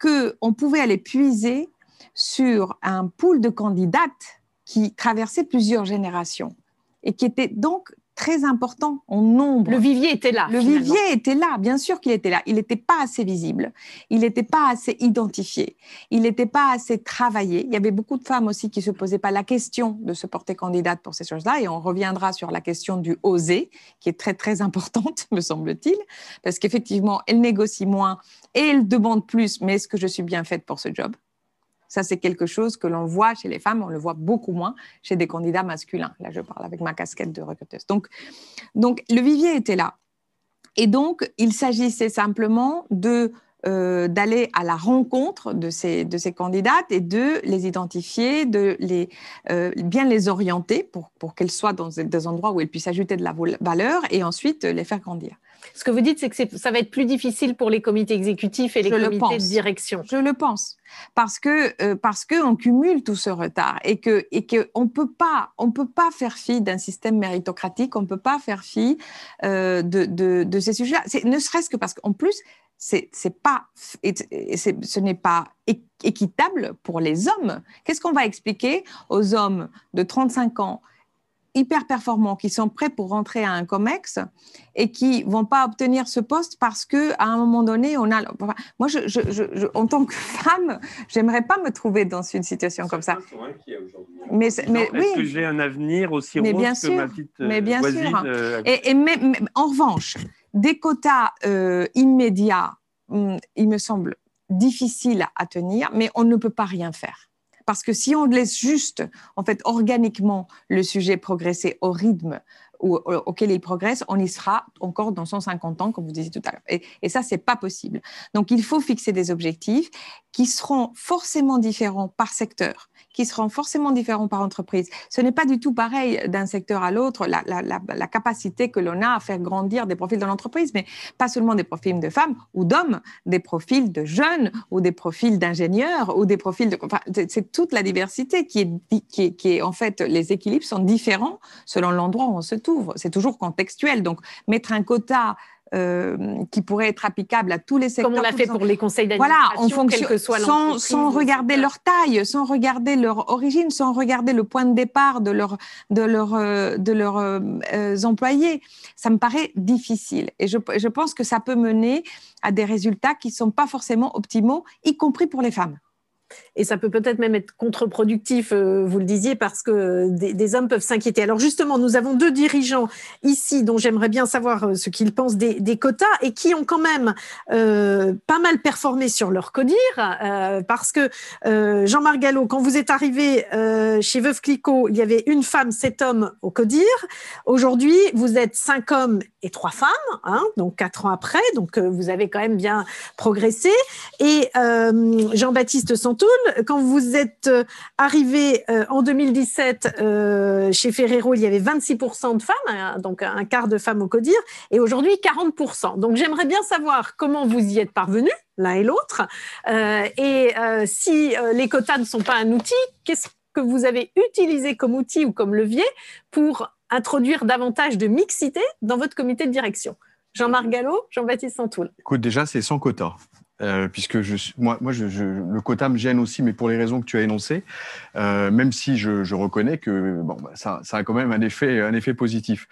qu'on pouvait aller puiser sur un pool de candidates qui traversait plusieurs générations et qui était donc très important en nombre.
Le vivier était là.
Le vivier était là, bien sûr qu'il était là. Il n'était pas assez visible, il n'était pas assez identifié, il n'était pas assez travaillé. Il y avait beaucoup de femmes aussi qui ne se posaient pas la question de se porter candidate pour ces choses-là. Et on reviendra sur la question du oser, qui est très, très importante, [laughs] me semble-t-il, parce qu'effectivement, elle négocie moins et elle demande plus, mais est-ce que je suis bien faite pour ce job? Ça, c'est quelque chose que l'on voit chez les femmes, on le voit beaucoup moins chez des candidats masculins. Là, je parle avec ma casquette de recruteuse. Donc, donc le vivier était là. Et donc, il s'agissait simplement de euh, d'aller à la rencontre de ces, de ces candidates et de les identifier, de les, euh, bien les orienter pour, pour qu'elles soient dans des endroits où elles puissent ajouter de la valeur et ensuite les faire grandir.
Ce que vous dites, c'est que ça va être plus difficile pour les comités exécutifs et les comités de direction.
Je le pense, parce que euh, parce que on cumule tout ce retard et que et que on peut pas on peut pas faire fi d'un système méritocratique, on peut pas faire fi euh, de, de, de, ces sujets-là. Ne serait-ce que parce qu'en plus c'est pas ce n'est pas équitable pour les hommes. Qu'est-ce qu'on va expliquer aux hommes de 35 ans hyper performants qui sont prêts pour rentrer à un COMEX et qui vont pas obtenir ce poste parce que à un moment donné on a moi je, je, je, en tant que [laughs] femme j'aimerais pas me trouver dans une situation comme ça.
Mais, mais oui est-ce que j'ai un avenir aussi
mais
rose
bien
que
sûr,
ma petite
mais bien
voisine
sûr.
Euh,
et, et mais, en revanche des quotas euh, immédiats hum, il me semble difficile à tenir mais on ne peut pas rien faire parce que si on laisse juste, en fait, organiquement le sujet progresser au rythme auquel il progresse, on y sera encore dans 150 ans, comme vous disiez tout à l'heure. Et, et ça, c'est pas possible. Donc, il faut fixer des objectifs qui seront forcément différents par secteur qui seront forcément différents par entreprise. Ce n'est pas du tout pareil d'un secteur à l'autre, la, la, la, capacité que l'on a à faire grandir des profils dans l'entreprise, mais pas seulement des profils de femmes ou d'hommes, des profils de jeunes ou des profils d'ingénieurs ou des profils de... Enfin, c'est toute la diversité qui est, qui, est, qui est, en fait, les équilibres sont différents selon l'endroit où on se trouve. C'est toujours contextuel. Donc, mettre un quota qui pourrait être applicable à tous les secteurs.
Comme on l'a fait pour les conseils d'administration,
voilà, on fonctionne, que soit sans, sans regarder leur taille, sans regarder leur origine, sans regarder le point de départ de, leur, de, leur, de leurs employés. Ça me paraît difficile. Et je, je pense que ça peut mener à des résultats qui ne sont pas forcément optimaux, y compris pour les femmes.
Et ça peut peut-être même être contre-productif, euh, vous le disiez, parce que des, hommes peuvent s'inquiéter. Alors justement, nous avons deux dirigeants ici dont j'aimerais bien savoir euh, ce qu'ils pensent des, quotas et qui ont quand même euh, pas mal performé sur leur codir, parce que Jean-Marc Gallo, quand vous êtes arrivé chez Veuve Clicquot, il y avait une femme, sept hommes au codir. Aujourd'hui, vous êtes cinq hommes et trois femmes, hein, donc quatre ans après, donc vous avez quand même bien progressé. Et Jean-Baptiste Santoul, quand vous êtes euh, arrivé euh, en 2017 euh, chez Ferrero, il y avait 26% de femmes, hein, donc un quart de femmes au CODIR, et aujourd'hui 40%. Donc j'aimerais bien savoir comment vous y êtes parvenus, l'un et l'autre, et si les quotas ne sont pas un outil, qu'est-ce que vous avez utilisé comme outil ou comme levier pour introduire davantage de mixité dans votre comité de direction? Jean-Marc Gallo, Jean-Baptiste Santoul.
Écoute, déjà, c'est sans quota. Euh, puisque moi, le quota me gêne aussi, mais pour les raisons que tu as énoncées, euh, même si je, reconnais que bah, ça, a quand même un effet, positif.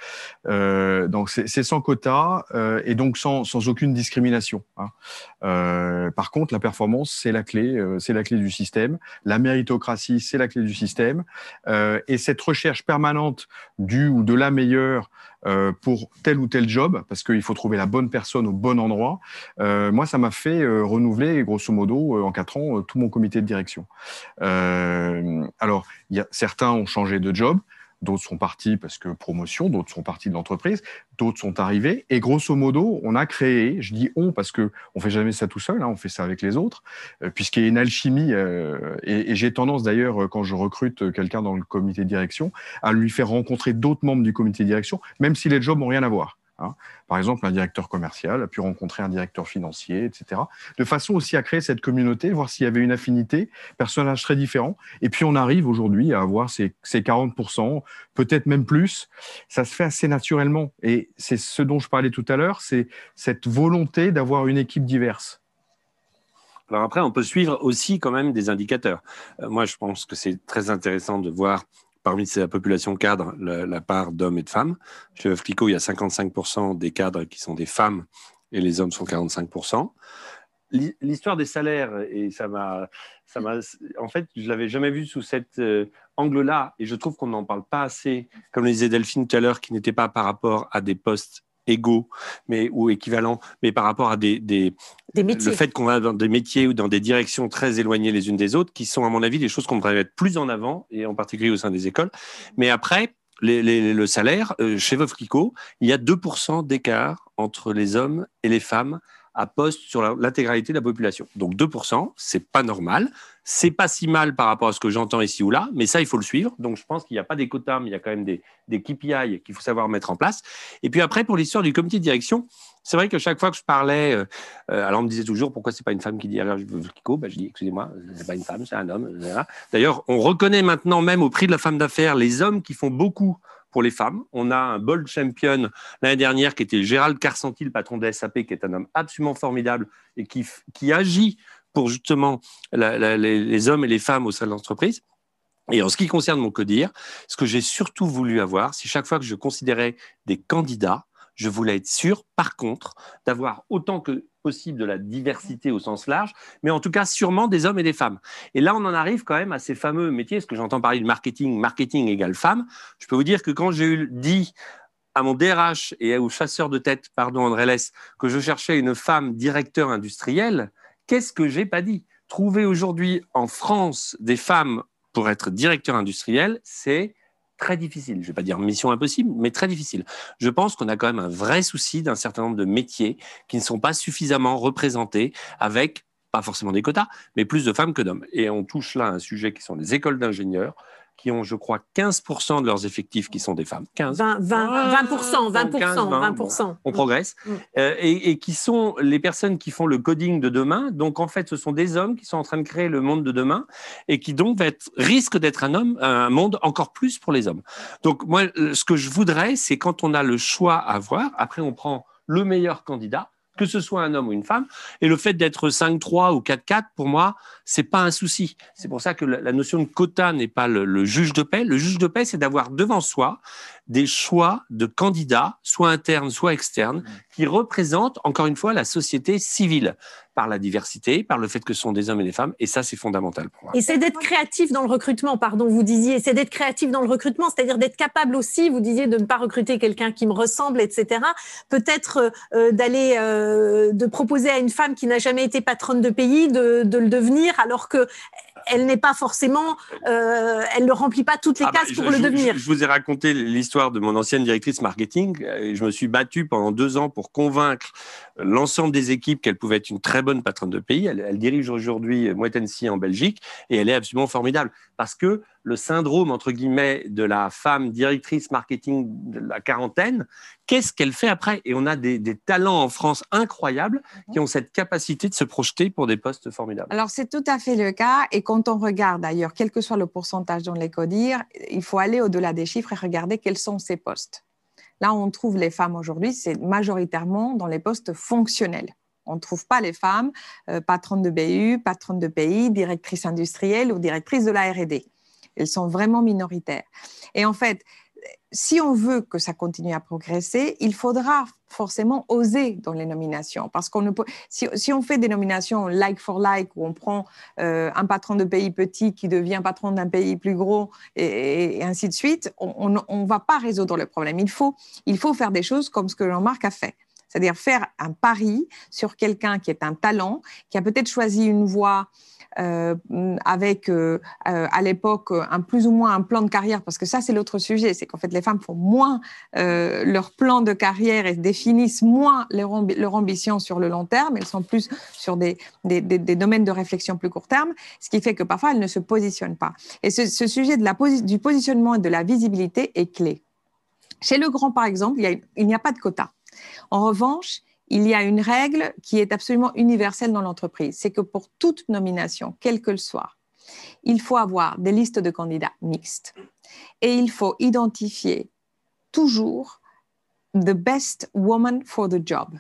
Euh, donc c'est sans quota et donc sans, aucune discrimination. Hein. Par contre, la performance, c'est la clé, c'est la clé du système. La méritocratie, c'est la clé du système. et cette recherche permanente du ou de la meilleure euh, pour tel ou tel job, parce qu'il faut trouver la bonne personne au bon endroit. Euh, moi, ça m'a fait euh, renouveler, grosso modo, en quatre ans, tout mon comité de direction. alors, certains ont changé de job, d'autres sont partis parce que promotion, d'autres sont partis de l'entreprise, d'autres sont arrivés. Et grosso modo, on a créé, je dis on parce que on fait jamais ça tout seul, hein, on fait ça avec les autres, euh, puisqu'il y a une alchimie. Euh, et, et j'ai tendance d'ailleurs, euh, quand je recrute quelqu'un dans le comité de direction, à lui faire rencontrer d'autres membres du comité de direction, même si les jobs n'ont rien à voir. Hein. Par exemple, un directeur commercial a pu rencontrer un directeur financier, etc. De façon aussi à créer cette communauté, voir s'il y avait une affinité, personnages très différents. Et puis on arrive aujourd'hui à avoir ces, 40%, peut-être même plus. Ça se fait assez naturellement. Et c'est ce dont je parlais tout à l'heure, c'est cette volonté d'avoir une équipe diverse.
Alors après, on peut suivre aussi quand même des indicateurs. Euh, moi, je pense que c'est très intéressant de voir parmi la population cadre la, part d'hommes et de femmes. Chez Flico, il y a 55% des cadres qui sont des femmes et les hommes sont 45%. L'histoire des salaires, et ça m'a, ça m'a, en fait, je l'avais jamais vu sous cet euh, angle-là, et je trouve qu'on n'en parle pas assez, comme le disait Delphine tout à l'heure, qui n'était pas par rapport à des postes égaux mais, ou équivalents, mais par rapport à des, des,
métiers.
le fait qu'on va dans des métiers ou dans des directions très éloignées les unes des autres, qui sont à mon avis des choses qu'on devrait mettre plus en avant, et en particulier au sein des écoles. Mais après, les, le salaire, euh, chez Veuve Clicquot, il y a 2% d'écart entre les hommes et les femmes à poste sur l'intégralité de la population. Donc 2%, c'est pas normal. C'est pas si mal par rapport à ce que j'entends ici ou là, mais ça, il faut le suivre. Donc je pense qu'il n'y a pas des quotas, mais il y a quand même des, KPI qu'il faut savoir mettre en place. Et puis après, pour l'histoire du comité de direction, c'est vrai que chaque fois que je parlais, euh, euh, alors on me disait toujours pourquoi c'est pas une femme qui dit alors Kiko, ben, je dis excusez-moi, c'est pas une femme, c'est un homme. D'ailleurs, on reconnaît maintenant même au prix de la femme d'affaires les hommes qui font beaucoup pour les femmes. On a un bold champion l'année dernière qui était Gérald Carsanti, le patron de SAP, qui est un homme absolument formidable et qui, qui agit pour justement les, hommes et les femmes au sein de l'entreprise. Et en ce qui concerne mon codir, ce que j'ai surtout voulu avoir, c'est chaque fois que je considérais des candidats, je voulais être sûr, par contre, d'avoir autant que possible de la diversité au sens large, mais en tout cas sûrement des hommes et des femmes. Et là, on en arrive quand même à ces fameux métiers, ce que j'entends parler de marketing, marketing égale femme. Je peux vous dire que quand j'ai dit à mon DRH et au chasseur de tête, pardon André Less, que je cherchais une femme directeur industriel, qu'est-ce que j'ai pas dit? Trouver aujourd'hui en France des femmes pour être directeur industriel, c'est très difficile. Je ne vais pas dire mission impossible, mais très difficile. Je pense qu'on a quand même un vrai souci d'un certain nombre de métiers qui ne sont pas suffisamment représentés avec pas forcément des quotas, mais plus de femmes que d'hommes. Et on touche là un sujet qui sont les écoles d'ingénieurs, qui ont, je crois, 15% de leurs effectifs qui sont des femmes. 15.
20, 20, 20%, 20%, 20%.
on progresse. Mm. Euh, et, et, qui sont les personnes qui font le coding de demain. Donc, en fait, ce sont des hommes qui sont en train de créer le monde de demain et qui donc être, risque d'être un homme, un monde encore plus pour les hommes. Donc, moi, ce que je voudrais, c'est quand on a le choix à voir, après, on prend le meilleur candidat que ce soit un homme ou une femme. Et le fait d'être 5-3 ou 4-4, pour moi, c'est pas un souci. C'est pour ça que la notion de quota n'est pas le, juge de paix. Le juge de paix, c'est d'avoir devant soi des choix de candidats, soit internes, soit externes, qui représentent, encore une fois, la société civile par la diversité, par le fait que ce sont des hommes et des femmes, et ça, c'est fondamental pour moi.
Et c'est d'être créatif dans le recrutement, pardon, vous disiez, c'est d'être créatif dans le recrutement, c'est-à-dire d'être capable aussi, vous disiez, de ne pas recruter quelqu'un qui me ressemble, etc. Peut-être euh, euh, d'aller, euh, de proposer à une femme qui n'a jamais été patronne de pays de, de le devenir, alors que elle n'est pas forcément, euh, elle ne remplit pas toutes les ah bah, cases pour le devenir.
Je, vous ai raconté l'histoire de mon ancienne directrice marketing. Je me suis battu pendant deux ans pour convaincre l'ensemble des équipes qu'elle pouvait être une très bonne patronne de pays. Elle, dirige aujourd'hui Moitensi en Belgique et elle est absolument formidable parce que le syndrome, entre guillemets, de la femme directrice marketing de la quarantaine, qu'est-ce qu'elle fait après? Et on a des, talents en France incroyables qui ont cette capacité de se projeter pour des postes formidables.
Alors, c'est tout à fait le cas. Et quand on regarde d'ailleurs, quel que soit le pourcentage dont les codir, il faut aller au-delà des chiffres et regarder quels sont ces postes. Là, on trouve les femmes aujourd'hui, c'est majoritairement dans les postes fonctionnels. On ne trouve pas les femmes euh, patronnes de BU, patronnes de pays, directrices industrielles ou directrices de la R&D. Elles sont vraiment minoritaires. Et en fait, si on veut que ça continue à progresser, il faudra forcément oser dans les nominations. Parce qu'on peut, si, on fait des nominations like for like, où on prend euh, un patron de pays petit qui devient patron d'un pays plus gros et, ainsi de suite, on ne va pas résoudre le problème. Il faut, il faut faire des choses comme ce que Jean-Marc a fait. C'est-à-dire faire un pari sur quelqu'un qui est un talent, qui a peut-être choisi une voie avec euh, euh, à l'époque un plus ou moins un plan de carrière, parce que ça c'est l'autre sujet, c'est qu'en fait les femmes font moins leur plan de carrière et définissent moins leur, ambition sur le long terme, elles sont plus sur des, des, domaines de réflexion plus court terme, ce qui fait que parfois elles ne se positionnent pas. Et ce, sujet de la du positionnement et de la visibilité est clé. Chez le grand, par exemple, il n'y a, a pas de quota. En revanche, il y a une règle qui est absolument universelle dans l'entreprise, c'est que pour toute nomination, quelle qu'elle soit, il faut avoir des listes de candidats mixtes et il faut identifier toujours the best woman for the job.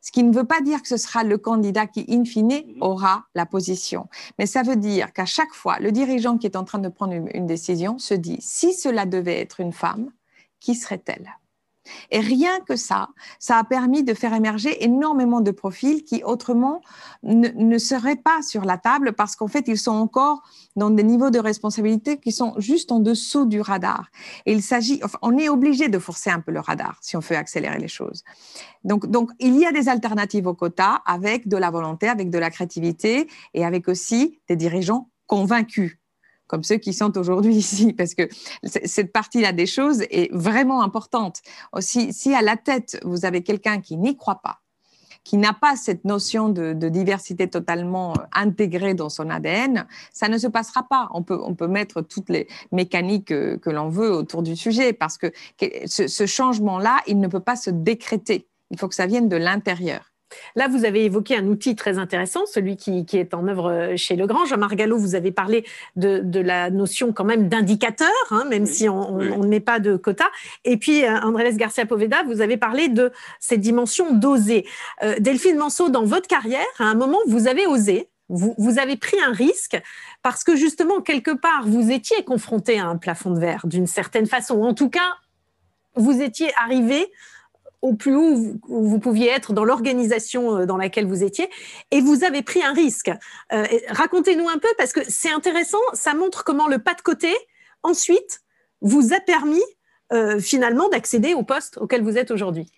Ce qui ne veut pas dire que ce sera le candidat qui, in fine, aura la position. Mais ça veut dire qu'à chaque fois, le dirigeant qui est en train de prendre une, décision se dit, si cela devait être une femme, qui serait-elle? Et rien que ça, ça a permis de faire émerger énormément de profils qui autrement ne, seraient pas sur la table parce qu'en fait, ils sont encore dans des niveaux de responsabilité qui sont juste en dessous du radar. Et il s'agit, on est obligé de forcer un peu le radar si on veut accélérer les choses. Donc, donc, il y a des alternatives au quota avec de la volonté, avec de la créativité et avec aussi des dirigeants convaincus comme ceux qui sont aujourd'hui [laughs] ici, parce que cette partie-là des choses est vraiment importante. Aussi, si à la tête, vous avez quelqu'un qui n'y croit pas, qui n'a pas cette notion de, diversité totalement euh, intégrée dans son ADN, ça ne se passera pas. On peut, mettre toutes les mécaniques que, l'on veut autour du sujet, parce que ce changement-là, il ne peut pas se décréter. Il faut que ça vienne de l'intérieur.
Là, vous avez évoqué un outil très intéressant, celui qui, est en œuvre euh, chez Legrand. Jean-Marc Gallo, vous avez parlé de, la notion quand même d'indicateur, hein, même si on n'est pas de quota. Et puis, euh, Andrés Garcia Poveda, vous avez parlé de ces dimensions d'oser. Euh, Delphine Manceau, dans votre carrière, à un moment, vous avez osé, vous, vous, avez pris un risque parce que justement, quelque part, vous étiez confronté à un plafond de verre d'une certaine façon. En tout cas, vous étiez arrivé au plus haut où vous pouviez être dans l'organisation euh, dans laquelle vous étiez, et vous avez pris un risque. Euh, racontez-nous un peu, parce que c'est intéressant, ça montre comment le pas de côté, ensuite, vous a permis euh, finalement d'accéder au poste auquel vous êtes aujourd'hui.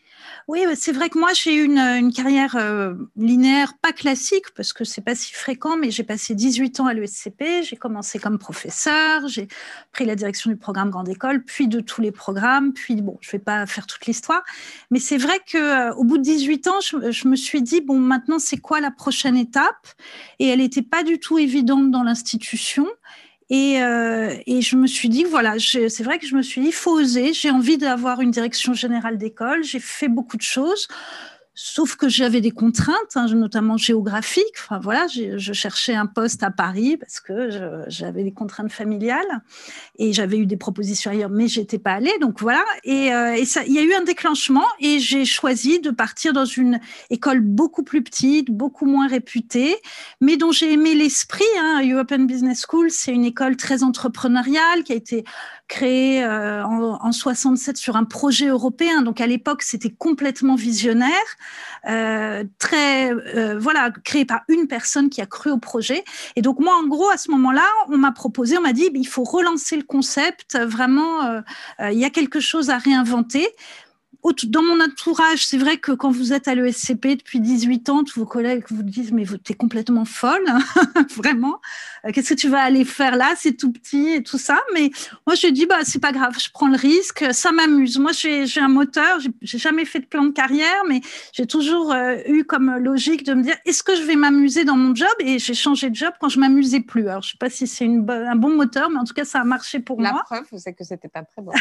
Oui, c'est vrai que moi, j'ai eu une, carrière euh, linéaire pas classique, parce que c'est pas si fréquent, mais j'ai passé 18 ans à l'ESCP, j'ai commencé comme professeur, j'ai pris la direction du programme Grande École, puis de tous les programmes, puis bon, je vais pas faire toute l'histoire, mais c'est vrai que euh, bout de 18 ans, je, je, me suis dit, bon, maintenant, c'est quoi la prochaine étape? Et elle n'était pas du tout évidente dans l'institution. Euh, et, je me suis dit, voilà, c'est vrai que je me suis dit, il faut oser, j'ai envie d'avoir une direction générale d'école, j'ai fait beaucoup de choses. Sauf que j'avais des contraintes, hein, notamment géographiques. Enfin voilà, je cherchais un poste à Paris parce que j'avais des contraintes familiales et j'avais eu des propositions ailleurs, mais j'étais pas allée. Donc voilà, et, euh, il y a eu un déclenchement et j'ai choisi de partir dans une école beaucoup plus petite, beaucoup moins réputée, mais dont j'ai aimé l'esprit. Hein. European Business School, c'est une école très entrepreneuriale qui a été créée euh, en, en 67 sur un projet européen. Donc à l'époque, c'était complètement visionnaire. Euh, très euh, voilà créé par une personne qui a cru au projet. Et donc moi, en gros, à ce moment-là, on m'a proposé, on m'a dit, il faut relancer le concept. Vraiment, euh, il y a quelque chose à réinventer dans mon entourage, c'est vrai que quand vous êtes à l'ESCP depuis 18 ans, tous vos collègues vous disent mais tu es complètement folle, [laughs] vraiment. Euh, qu'est-ce que tu vas aller faire là? C'est tout petit et tout ça. Mais moi, je dis bah c'est pas grave, je prends le risque, ça m'amuse. Moi, j'ai un moteur, j'ai jamais fait de plan de carrière, mais j'ai toujours euh, eu comme logique de me dire est-ce que je vais m'amuser dans mon job? Et j'ai changé de job quand je m'amusais plus. Alors je sais pas si c'est un bon moteur, mais en tout cas ça a marché pour
moi.
La
preuve, c'est que c'était pas très bon.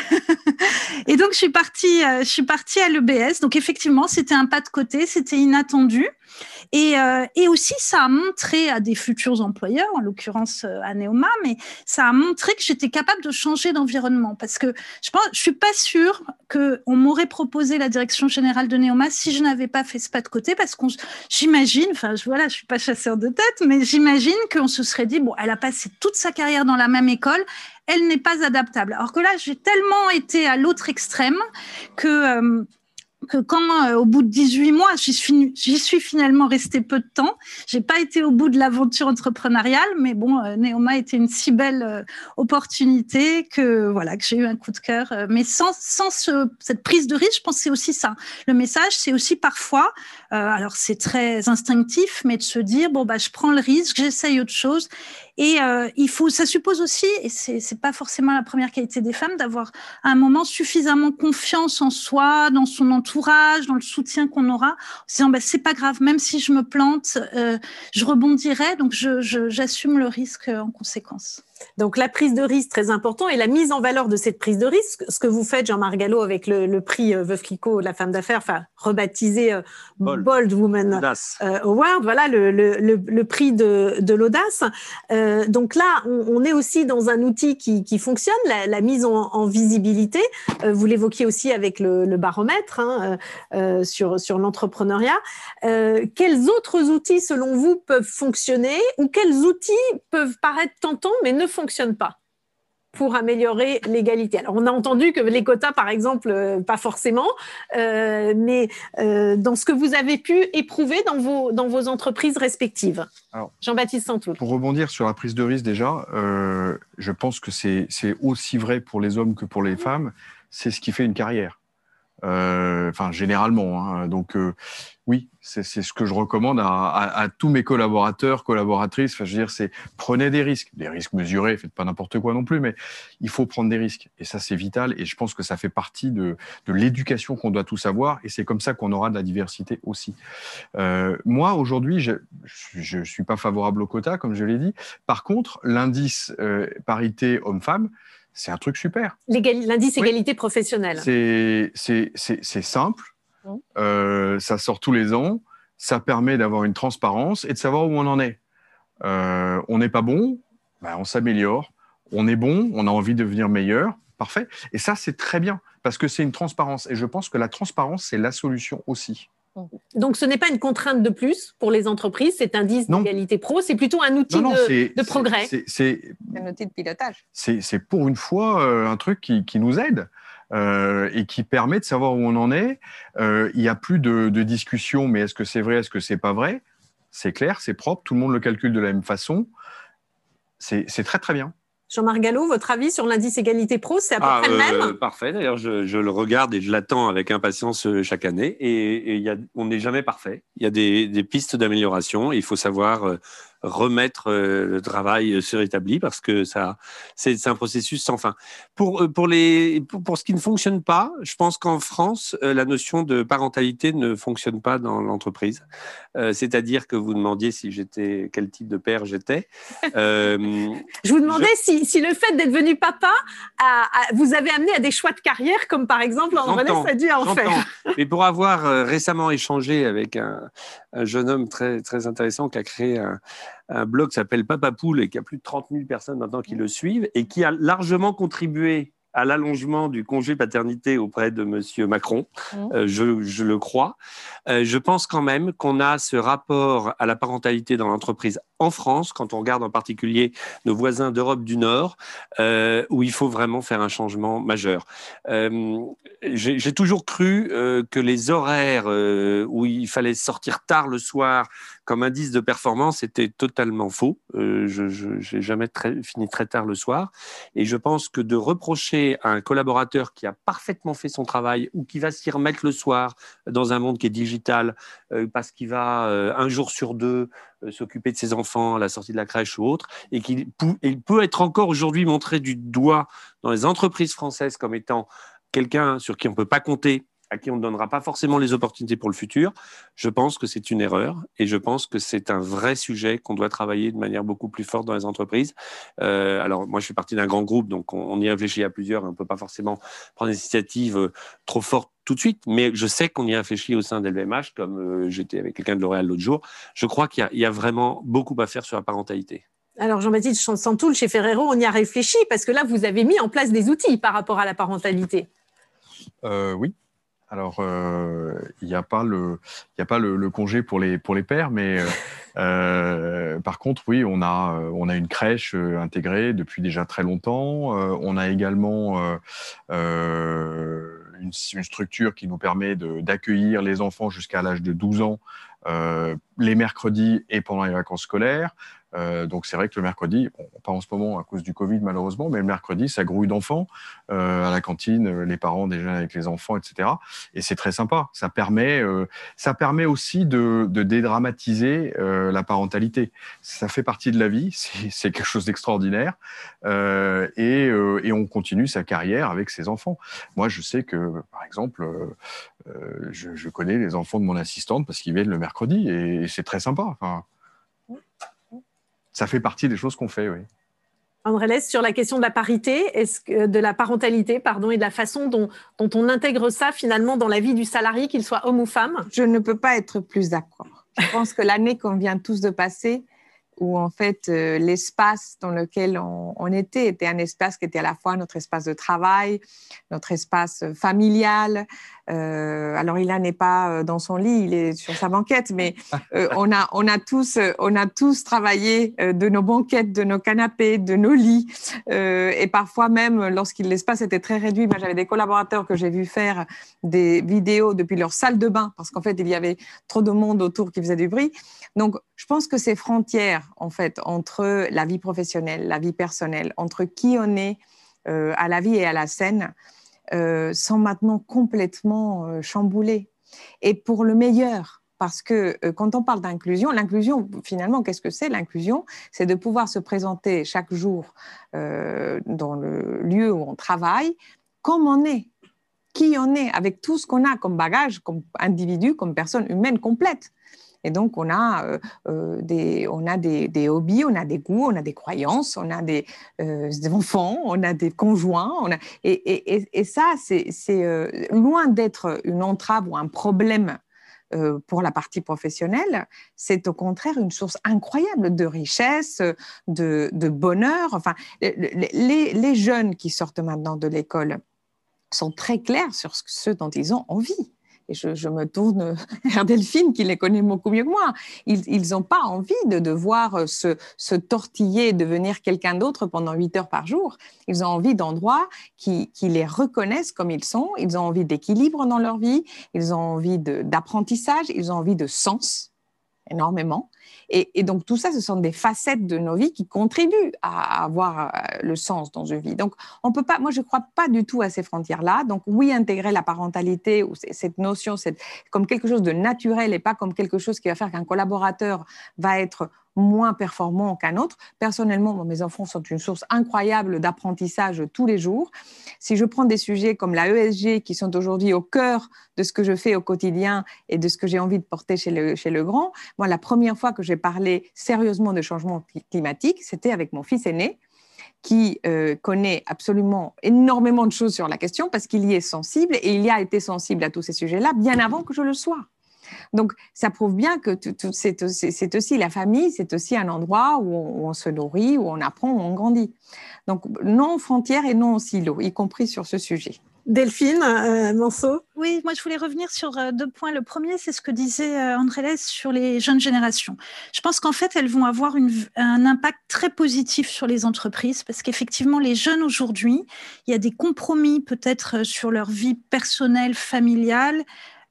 [laughs]
et donc je suis partie, euh, je suis partie à l'EBS. Donc effectivement, c'était un pas de côté, c'était inattendu. Et, euh, et, aussi, ça a montré à des futurs employeurs, en l'occurrence euh, à Neoma, mais ça a montré que j'étais capable de changer d'environnement. Parce que je pense, je suis pas sûre qu'on m'aurait proposé la direction générale de Neoma si je n'avais pas fait ce pas de côté, parce qu'on, j'imagine, enfin, je, voilà, je suis pas chasseur de tête, mais j'imagine qu'on se serait dit, bon, elle a passé toute sa carrière dans la même école, elle n'est pas adaptable. Alors que là, j'ai tellement été à l'autre extrême que euh, quand, euh, au bout de 18 mois, j'y suis, finalement restée peu de temps. J'ai pas été au bout de l'aventure entrepreneuriale, mais bon, euh, Neoma était une si belle euh, opportunité que voilà que j'ai eu un coup de cœur. mais sans, sans cette prise de risque, je pense que c'est aussi ça. Le message, c'est aussi parfois, alors c'est très instinctif, mais de se dire bon bah je prends le risque, j'essaye autre chose et euh, il faut, ça suppose aussi, et c'est n'est pas forcément la première qualité des femmes, d'avoir à un moment suffisamment confiance en soi, dans son entourage, dans le soutien qu'on aura, en se disant bah, c'est pas grave, même si je me plante, euh, je rebondirai, donc j'assume le risque en conséquence.
Donc la prise de risque très important et la mise en valeur de cette prise de risque, ce que vous faites Jean-Marc Gallo avec le, prix euh, Veuve Clicquot, la femme d'affaires, enfin rebaptisé euh, Bold. Woman euh, Award, voilà le, prix de, l'audace. donc là, on, est aussi dans un outil qui, fonctionne, la, mise en, visibilité. vous l'évoquiez aussi avec le, baromètre hein, sur, sur l'entrepreneuriat. quels autres outils, selon vous, peuvent fonctionner ou quels outils peuvent paraître tentants mais ne fonctionne pas pour améliorer l'égalité. Alors, on a entendu que les quotas, par exemple, euh, pas forcément, euh, mais euh, dans ce que vous avez pu éprouver dans vos, dans vos entreprises respectives. Jean-Baptiste Santoul.
Pour rebondir sur la prise de risque, déjà, je pense que c'est aussi vrai pour les hommes que pour les femmes. C'est ce qui fait une carrière. Enfin, généralement. Hein. Donc, oui, c'est ce que je recommande à, tous mes collaborateurs, collaboratrices. Je veux dire, c'est prenez des risques, des risques mesurés, faites pas n'importe quoi non plus, mais il faut prendre des risques. Et ça, c'est vital. Et je pense que ça fait partie de, l'éducation qu'on doit tous avoir. Et c'est comme ça qu'on aura de la diversité aussi. Euh, moi, aujourd'hui, je ne suis pas favorable au quota, comme je l'ai dit. Par contre, l'indice euh, parité homme-femme, c'est un truc super.
L'indice égalité professionnelle.
C'est simple euh, ça sort tous les ans. Ça permet d'avoir une transparence et de savoir où on en est. Euh, on n'est pas bon, ben, on s'améliore. On est bon, on a envie de devenir meilleur. Parfait. Et ça, c'est très bien parce que c'est une transparence. Et je pense que la transparence, c'est la solution aussi.
Donc, ce n'est pas une contrainte de plus pour les entreprises, c'est un indice d'égalité pro, c'est plutôt un outil de, progrès.
C'est un outil de pilotage.
C'est pour une fois euh, un truc qui, qui nous aide. Euh, et qui permet de savoir où on en est. Euh, il n'y a plus de, discussion, mais est-ce que c'est vrai, est-ce que c'est pas vrai? C'est clair, c'est propre, tout le monde le calcule de la même façon. C'est très très bien.
Jean-Marc Gallo, votre avis sur l'indice égalité pro, c'est à peu ah, près le même euh,
Parfait, d'ailleurs, je, le regarde et je l'attends avec impatience chaque année. Et, on n'est jamais parfait. Il y a des, pistes d'amélioration. Il faut savoir remettre le travail sur établi parce que ça, c'est un processus sans fin. Pour, pour, les, pour, ce qui ne fonctionne pas, je pense qu'en France, la notion de parentalité ne fonctionne pas dans l'entreprise. C'est-à-dire que vous demandiez si j'étais, quel type de père j'étais. [laughs]
je vous demandais Si, si, le fait d'être devenu papa vous avez amené à des choix de carrière, comme par exemple André a dû en faire.
Mais pour avoir récemment échangé avec un, un, jeune homme très, très intéressant qui a créé un, un blog qui s'appelle Papa Poule et qui a plus de 30 000 personnes maintenant qui le suivent et qui a largement contribué à l'allongement du congé paternité auprès de M. Macron, mmh. euh, je, le crois. Euh, je pense quand même qu'on a ce rapport à la parentalité dans l'entreprise en France, quand on regarde en particulier nos voisins d'Europe du Nord, euh, où il faut vraiment faire un changement majeur. J'ai toujours cru que les horaires où il fallait sortir tard le soir comme indice de performance était totalement faux. je n'ai jamais fini très tard le soir. Et je pense que de reprocher un collaborateur qui a parfaitement fait son travail ou qui va s'y remettre le soir dans un monde qui est digital euh, parce qu'il va euh, un jour sur deux euh, s'occuper de ses enfants à la sortie de la crèche ou autre, et qu'il peut être encore aujourd'hui montré du doigt dans les entreprises françaises comme étant quelqu'un sur qui on ne peut pas compter à qui on ne donnera pas forcément les opportunités pour le futur, je pense que c'est une erreur et je pense que c'est un vrai sujet qu'on doit travailler de manière beaucoup plus forte dans les entreprises. Euh, alors, moi, je fais partie d'un grand groupe, donc on, y réfléchit à plusieurs. On ne peut pas forcément prendre des initiatives euh, trop fortes tout de suite, mais je sais qu'on y réfléchit au sein d'LVMH, comme euh, j'étais avec quelqu'un de L'Oréal l'autre jour. Je crois qu'il y, a vraiment beaucoup à faire sur la parentalité.
Alors Jean-Baptiste Santoul, chez Ferrero, on y a réfléchi parce que là, vous avez mis en place des outils par rapport à la parentalité.
oui, alors, euh, il n'y a pas, le, a pas le, congé pour les, pour les pères, mais euh, [laughs] euh, par contre, oui, on a, on a une crèche intégrée depuis déjà très longtemps. on a également une, une, structure qui nous permet d'accueillir les enfants jusqu'à l'âge de 12 ans les mercredis et pendant les vacances scolaires. Euh, donc c'est vrai que le mercredi, pas en ce moment à cause du Covid malheureusement, mais le mercredi, ça grouille d'enfants euh, à la cantine, euh, les parents déjeunent avec les enfants, etc. Et c'est très sympa. Ça permet, ça permet aussi de, dédramatiser la parentalité. Ça fait partie de la vie, [laughs] c'est quelque chose d'extraordinaire. Et, et, on continue sa carrière avec ses enfants. Moi, je sais que, par exemple, je, connais les enfants de mon assistante parce qu'ils viennent le mercredi et, c'est très sympa. Enfin, ça fait partie des choses qu'on fait, oui.
André sur la question de la parité, est-ce que, de la parentalité, pardon, et de la façon dont, dont on intègre ça finalement dans la vie du salarié, qu'il soit homme ou femme?
Je ne peux pas être plus d'accord. Je pense que l'année qu'on vient tous de passer, où en fait euh, l'espace dans lequel on, était était un espace qui était à la fois notre espace de travail, notre espace familial. Euh, alors il n'est pas euh, dans son lit, il est sur sa banquette, mais on, a, on, a tous, on a tous travaillé de nos banquettes, de nos canapés, de nos lits. et parfois même, lorsqu'il l'espace était très réduit, moi j'avais des collaborateurs que j'ai vu faire des vidéos depuis leur salle de bain, parce qu'en fait il y avait trop de monde autour qui faisait du bruit. Donc je pense que ces frontières, en fait, entre la vie professionnelle, la vie personnelle, entre qui on est euh, à la vie et à la scène, euh, sont maintenant complètement euh, chamboulées. Et pour le meilleur, parce que quand on parle d'inclusion, l'inclusion, finalement, qu'est-ce que c'est? L'inclusion, c'est de pouvoir se présenter chaque jour dans le lieu où on travaille comme on est, qui on est, avec tout ce qu'on a comme bagage, comme individu, comme personne humaine complète. Et donc, on a, euh, euh, des, on a des, hobbies, on a des goûts, on a des croyances, on a des, euh, enfants, on a des conjoints. Et, ça, c'est loin d'être une entrave ou un problème pour la partie professionnelle, c'est au contraire une source incroyable de richesse, de, bonheur. Enfin, les, jeunes qui sortent maintenant de l'école sont très clairs sur ce dont ils ont envie et je, me tourne [laughs] vers Delphine qui les connaît beaucoup mieux que moi, ils n'ont pas envie de devoir se, se tortiller, devenir quelqu'un d'autre pendant 8 heures par jour. Ils ont envie d'endroits qui, les reconnaissent comme ils sont, ils ont envie d'équilibre dans leur vie, ils ont envie d'apprentissage, ils ont envie de sens énormément. Et, donc tout ça, ce sont des facettes de nos vies qui contribuent à avoir euh, le sens dans une vie. Donc on peut pas, moi je ne crois pas du tout à ces frontières-là. Donc oui, intégrer la parentalité ou cette notion c'est comme quelque chose de naturel et pas comme quelque chose qui va faire qu'un collaborateur va être moins performant qu'un autre. Personnellement, mes enfants sont une source incroyable d'apprentissage tous les jours. Si je prends des sujets comme la ESG, qui sont aujourd'hui au cœur de ce que je fais au quotidien et de ce que j'ai envie de porter chez le, chez le grand, moi, la première fois que j'ai parlé sérieusement de changement climatique, c'était avec mon fils aîné qui euh, connaît absolument énormément de choses sur la question parce qu'il y est sensible et il y a été sensible à tous ces sujets-là bien avant que je le sois. Donc, ça prouve bien que c'est aussi la famille, c'est aussi un endroit où on, se nourrit, où on apprend, où on grandit. Donc, non frontières et non silo, y compris sur ce sujet.
Delphine euh,
Oui, moi je voulais revenir sur euh, deux points. Le premier, c'est ce que disait euh, André sur les jeunes générations. Je pense qu'en fait, elles vont avoir un impact très positif sur les entreprises parce qu'effectivement, les jeunes aujourd'hui, il y a des compromis peut-être sur leur vie personnelle, familiale,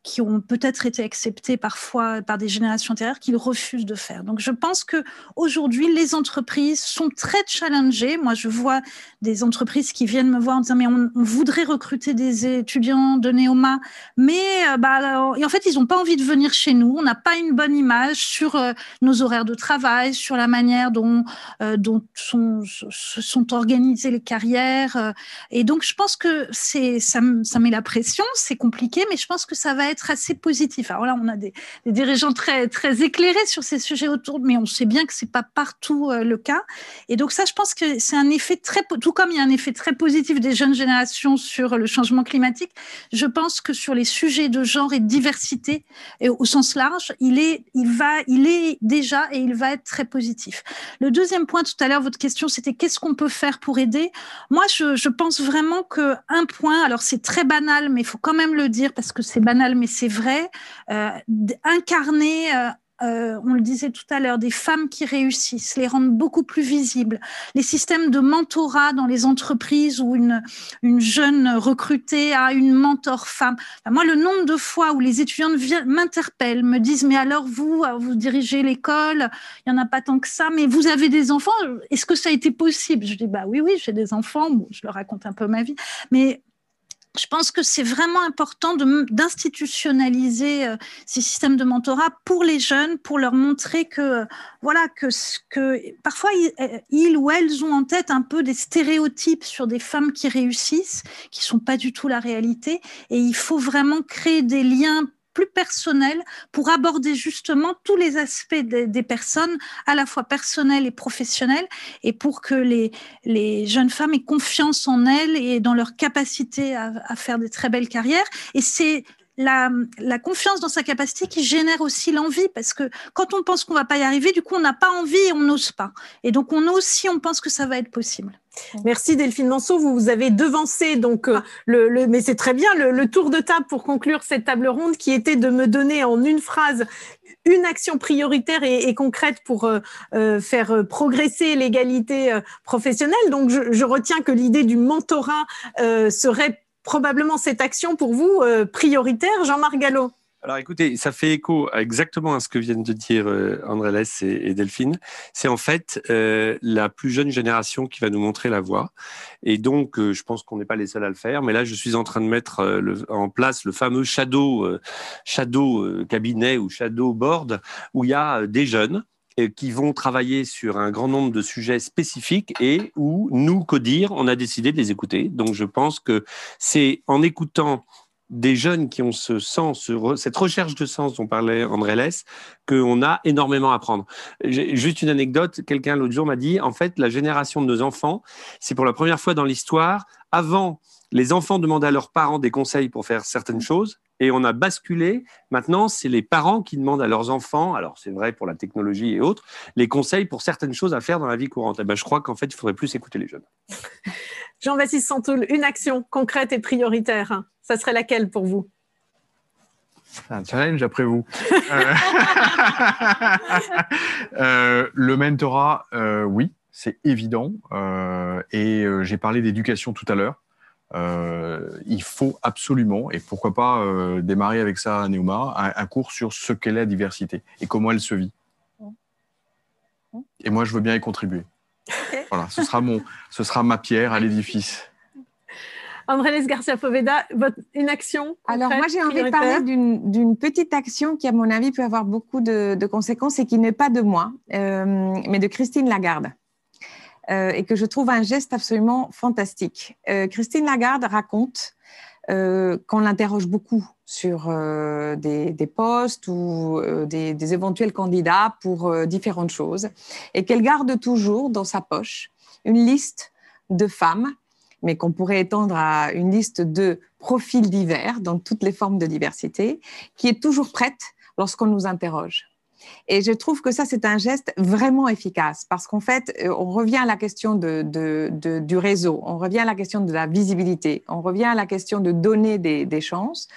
qui ont peut-être été acceptés parfois par des générations antérieures qu'ils refusent de faire. Donc je pense que aujourd'hui les entreprises sont très challengées. Moi je vois des entreprises qui viennent me voir en disant mais on, voudrait recruter des étudiants de Neoma, mais euh, bah, et en fait ils n'ont pas envie de venir chez nous. On n'a pas une bonne image sur euh, nos horaires de travail, sur la manière dont euh, sont organisées les carrières. et donc je pense que c'est ça, ça met la pression, c'est compliqué, mais je pense que ça va être assez positif. Alors là, on a des, dirigeants très, très éclairés sur ces sujets autour, mais on sait bien que c'est pas partout euh, le cas. Et donc ça, je pense que c'est un effet très, tout comme il y a un effet très positif des jeunes générations sur le changement climatique, je pense que sur les sujets de genre et de diversité, au sens large, il est, il va, il est déjà et il va être très positif. Le deuxième point, tout à l'heure, votre question, c'était qu'est-ce qu'on peut faire pour aider? Moi, je, pense vraiment que un point, alors c'est très banal, mais il faut quand même le dire parce que c'est banal, c'est vrai, euh, incarner euh, euh, on le disait tout à l'heure, des femmes qui réussissent, les rendre beaucoup plus visibles, les systèmes de mentorat dans les entreprises où une, une jeune recrutée a une mentor femme. moi, le nombre de fois où les étudiantes m'interpellent, me disent, mais alors vous, vous dirigez l'école, il n'y en a pas tant que ça, mais vous avez des enfants, est-ce que ça a été possible? Je dis, bah oui, oui, j'ai des enfants, je leur raconte un peu ma vie, mais je pense que c'est vraiment important d'institutionnaliser euh, ces systèmes de mentorat pour les jeunes, pour leur montrer que, euh, voilà, que, que parfois euh, ils, ou elles ont en tête un peu des stéréotypes sur des femmes qui réussissent, qui sont pas du tout la réalité, et il faut vraiment créer des liens plus personnel pour aborder justement tous les aspects des, personnes, à la fois personnels et professionnels, et pour que les, les jeunes femmes aient confiance en elles et dans leur capacité à, à faire des très belles carrières. Et c'est la, confiance dans sa capacité qui génère aussi l'envie, parce que quand on pense qu'on va pas y arriver, du coup, on n'a pas envie et on n'ose pas. Et donc, on ose si on pense que ça va être possible.
Merci Delphine Manceau, vous, vous avez devancé donc euh, le, le, mais c'est très bien le, tour de table pour conclure cette table ronde qui était de me donner en une phrase une action prioritaire et, concrète pour euh, euh, faire progresser l'égalité professionnelle. Donc je, je, retiens que l'idée du mentorat serait probablement cette action pour vous euh, prioritaire, Jean-Marc Gallo?
Alors écoutez, ça fait écho exactement à ce que viennent de dire euh, André Less et, Delphine. C'est en fait euh, la plus jeune génération qui va nous montrer la voie. Et donc, je pense qu'on n'est pas les seuls à le faire. Mais là, je suis en train de mettre en place le fameux shadow, shadow cabinet ou shadow board, où il y a des jeunes qui vont travailler sur un grand nombre de sujets spécifiques et où nous, Codir, on a décidé de les écouter. Donc je pense que c'est en écoutant des jeunes qui ont ce sens, cette recherche de sens dont parlait André Less, qu'on a énormément à apprendre. Juste une anecdote, quelqu'un l'autre jour m'a dit, en fait, la génération de nos enfants, c'est pour la première fois dans l'histoire, avant, les enfants demandaient à leurs parents des conseils pour faire certaines choses, et on a basculé. Maintenant, c'est les parents qui demandent à leurs enfants, alors c'est vrai pour la technologie et autres, les conseils pour certaines choses à faire dans la vie courante. Et eh ben, je crois qu'en fait, il faudrait plus écouter les jeunes. [laughs]
Jean-Baptiste Santoul, une action concrète et prioritaire, ça serait laquelle pour vous?
Un challenge après vous. Euh, [laughs] euh, le mentorat, euh, oui, c'est évident. et j'ai parlé d'éducation tout à l'heure. Euh, il faut absolument, et pourquoi pas euh, démarrer avec ça à Neuma, un, cours sur ce qu'est la diversité et comment elle se vit. Et moi, je veux bien y contribuer. Voilà, ce sera, mon, ce sera ma pierre à l'édifice.
Andrés Garcia Poveda, une action
Alors, moi, j'ai envie de parler d'une petite action qui, à mon avis, peut avoir beaucoup de, conséquences et qui n'est pas de moi, euh, mais de Christine Lagarde. Euh, et que je trouve un geste absolument fantastique. Euh, Christine Lagarde raconte qu'on l'interroge beaucoup sur des, postes ou des, éventuels candidats pour différentes choses, et qu'elle garde toujours dans sa poche une liste de femmes mais qu'on pourrait étendre à une liste de profils divers dans toutes les formes de diversité, qui est toujours prête lorsqu'on nous interroge. Et je trouve que ça, c'est un geste vraiment efficace parce qu'en fait, euh, on revient à la question de, du réseau, on revient à la question de la visibilité, on revient à la question de donner des, des chances,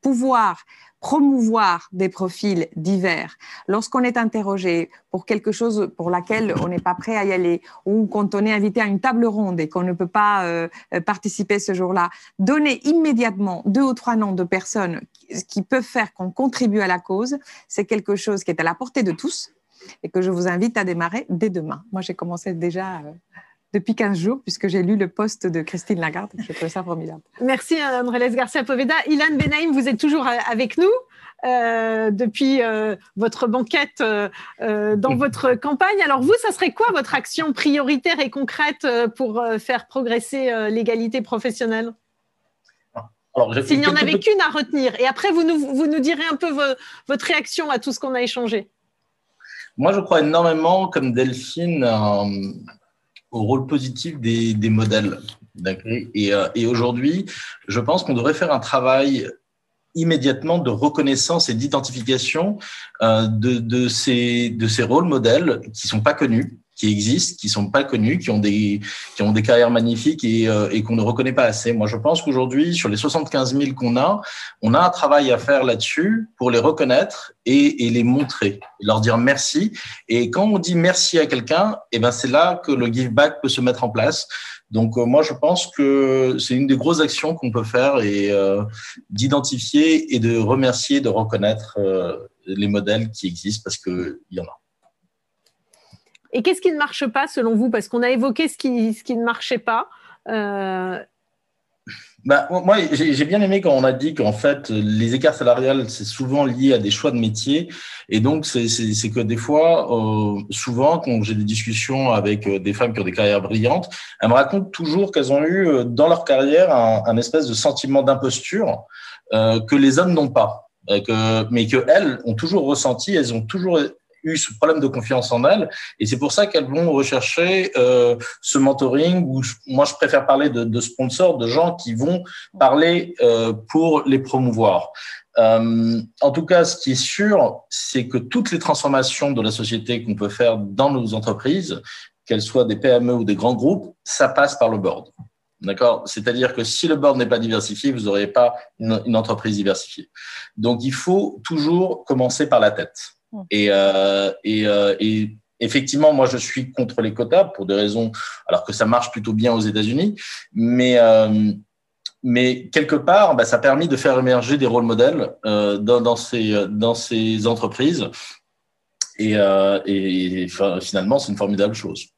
pouvoir promouvoir des profils divers. Lorsqu'on est interrogé pour quelque chose pour laquelle on n'est pas prêt à y aller, ou quand on est invité à une table ronde et qu'on ne peut pas euh, participer ce jour-là, donner immédiatement deux ou trois noms de personnes qui peuvent faire qu'on contribue à la cause, c'est quelque chose qui est à la portée de tous et que je vous invite à démarrer dès demain. Moi, j'ai commencé déjà euh, depuis 15 jours, puisque j'ai lu le poste de Christine Lagarde. J'ai trouvé ça formidable.
Merci, Andrés Garcia Poveda. Ilan Benaïm, vous êtes toujours avec nous. Euh, depuis euh, votre banquette euh, dans votre campagne. Alors vous, ça serait quoi votre action prioritaire et concrète pour faire progresser l'égalité professionnelle? S'il n'y en avait qu'une à retenir. Et après, vous nous, vous nous direz un peu votre réaction à tout ce qu'on a échangé.
Moi, je crois énormément, comme Delphine, au rôle positif des, des modèles. Et, euh, et aujourd'hui, je pense qu'on devrait faire un travail immédiatement de reconnaissance et d'identification euh, de, de, ces, de ces rôles modèles qui sont pas connus qui existent, qui sont pas connus, qui ont des, qui ont des carrières magnifiques et, euh, et qu'on ne reconnaît pas assez. Moi, je pense qu'aujourd'hui, sur les 75 000 qu'on a, on a un travail à faire là-dessus pour les reconnaître et, et, les montrer, leur dire merci. Et quand on dit merci à quelqu'un, et eh ben c'est là que le give back peut se mettre en place. Donc euh, moi, je pense que c'est une des grosses actions qu'on peut faire et euh, d'identifier et de remercier, de reconnaître les modèles qui existent parce qu'il y en a.
Et qu'est-ce qui ne marche pas selon vous? Parce qu'on a évoqué ce qui, ce qui ne marchait pas. Euh,
bah, moi, j'ai bien aimé quand on a dit qu'en fait, les écarts salariales, c'est souvent lié à des choix de métier. Et donc, c'est que des fois, euh, souvent, quand j'ai des discussions avec euh, des femmes qui ont des carrières brillantes, elles me racontent toujours qu'elles ont eu dans leur carrière un, espèce de sentiment d'imposture que les hommes n'ont pas. Que, mais que elles ont toujours ressenti, elles ont toujours eu ce problème de confiance en elles. Et c'est pour ça qu'elles vont rechercher euh, ce mentoring où moi, je préfère parler de, sponsors, de gens qui vont parler euh, pour les promouvoir. Euh, en tout cas, ce qui est sûr, c'est que toutes les transformations de la société qu'on peut faire dans nos entreprises, qu'elles soient des PME ou des grands groupes, ça passe par le board. D'accord? C'est-à-dire que si le board n'est pas diversifié, vous n'aurez pas une, entreprise diversifiée. Donc, il faut toujours commencer par la tête. Et, euh, et, euh, et, effectivement, moi, je suis contre les quotas pour des raisons, alors que ça marche plutôt bien aux États-Unis, mais euh, mais quelque part, bah, ça a permis de faire émerger des rôles modèles euh, dans, dans, ces, dans ces entreprises. Et, euh, et finalement, c'est une formidable chose.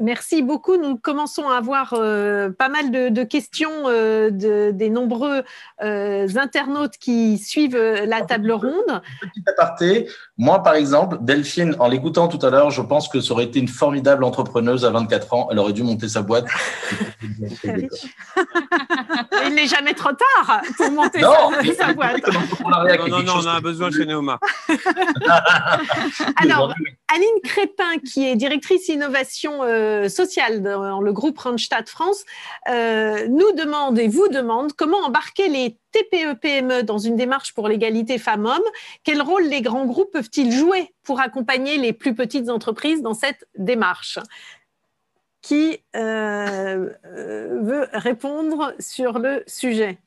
Merci beaucoup. Nous commençons à avoir euh, pas mal de, questions euh, des nombreux euh, internautes qui suivent la table ronde.
Petit aparté, moi par exemple, Delphine, en l'écoutant tout à l'heure, je pense que ça aurait été une formidable entrepreneuse à 24 ans. Elle aurait dû monter sa boîte. [laughs] [laughs]
Il n'est jamais trop tard pour monter sa, boîte.
Non, non, non, on a besoin chez Neoma. [laughs]
Alors, Aline Crépin, qui est directrice innovation euh, sociale dans le groupe Randstad France, euh, nous demande et vous demande comment embarquer les TPE-PME dans une démarche pour l'égalité femmes-hommes. Quel rôle les grands groupes peuvent-ils jouer pour accompagner les plus petites entreprises dans cette démarche? Qui euh, veut répondre sur le sujet?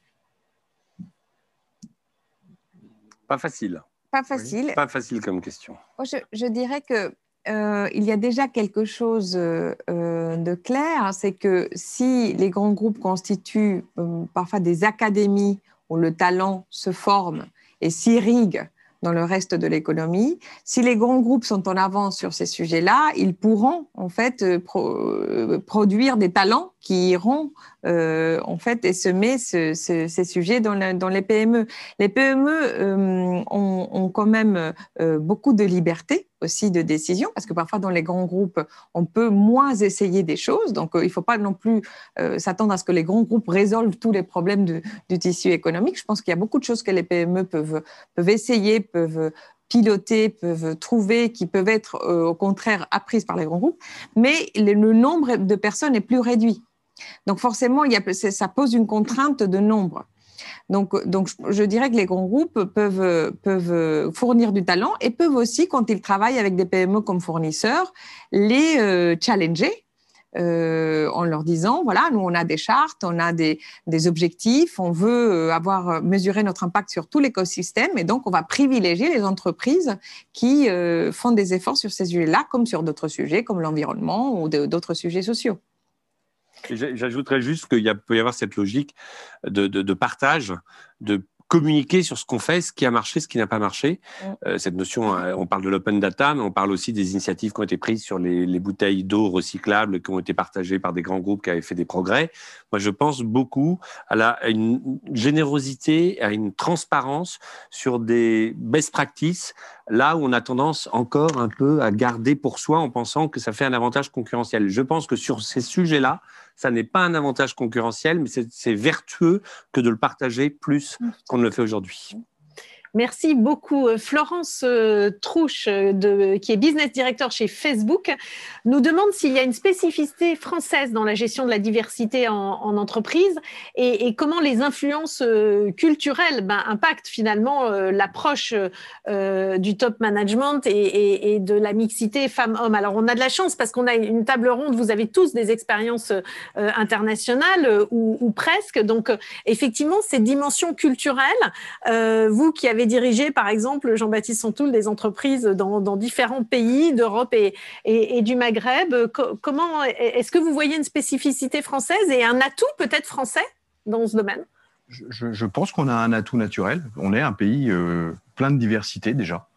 Pas facile.
Pas facile.
pas facile comme question.
Je, dirais que euh, il y a déjà quelque chose euh, de clair, c'est que si les grands groupes constituent euh, parfois des académies où le talent se forme et s'irrigue dans le reste de l'économie. Si les grands groupes sont en avance sur ces sujets-là, ils pourront en fait euh, euh, produire des talents qui iront euh, en fait et semer ces sujets dans, dans, les PME. Les PME ont, quand même beaucoup de liberté aussi de décision, parce que parfois dans les grands groupes, on peut moins essayer des choses. Donc, il ne faut pas non plus s'attendre à ce que les grands groupes résolvent tous les problèmes du tissu économique. Je pense qu'il y a beaucoup de choses que les PME peuvent, peuvent essayer, peuvent piloter, peuvent trouver, qui peuvent être euh, au contraire apprises par les grands groupes, mais le, nombre de personnes est plus réduit. Donc forcément, il y a, ça pose une contrainte de nombre. Donc, donc, je dirais que les grands groupes peuvent, fournir du talent et peuvent aussi, quand ils travaillent avec des PME comme fournisseurs, les euh, challenger euh, en leur disant voilà, nous on a des chartes, on a des, objectifs, on veut euh, avoir euh, mesuré notre impact sur tout l'écosystème et donc on va privilégier les entreprises qui font des efforts sur ces sujets-là, comme sur d'autres sujets comme l'environnement ou d'autres sujets sociaux.
J'ajouterais juste qu'il peut y avoir cette logique de, de, de partage, de communiquer sur ce qu'on fait, ce qui a marché, ce qui n'a pas marché. Mm. Euh, cette notion, euh, on parle de l'open data, mais on parle aussi des initiatives qui ont été prises sur les, les, bouteilles d'eau recyclables qui ont été partagées par des grands groupes qui avaient fait des progrès. Moi, je pense beaucoup à, la, à une générosité, à une transparence sur des best practices, là où on a tendance encore un peu à garder pour soi en pensant que ça fait un avantage concurrentiel. Je pense que sur ces sujets-là, ça n'est pas un avantage concurrentiel, mais c'est vertueux que de le partager plus mmh. qu'on ne le fait aujourd'hui.
Merci beaucoup. Euh, Florence euh, Trouche, euh, qui est business director chez Facebook, nous demande s'il y a une spécificité française dans la gestion de la diversité en, en entreprise et, comment les influences culturelles ben, impactent finalement l'approche du top management et, de la mixité femmes-hommes. Alors, on a de la chance parce qu'on a une table ronde, vous avez tous des expériences internationales ou, presque. Donc, effectivement, ces dimensions culturelles, vous qui avez dirigé, par exemple, Jean-Baptiste Santoul, des entreprises dans, différents pays d'Europe et, du Maghreb. comment est-ce que vous voyez une spécificité française et un atout peut-être français dans ce domaine?
Je, pense qu'on a un atout naturel. On est un pays euh, plein de diversité déjà.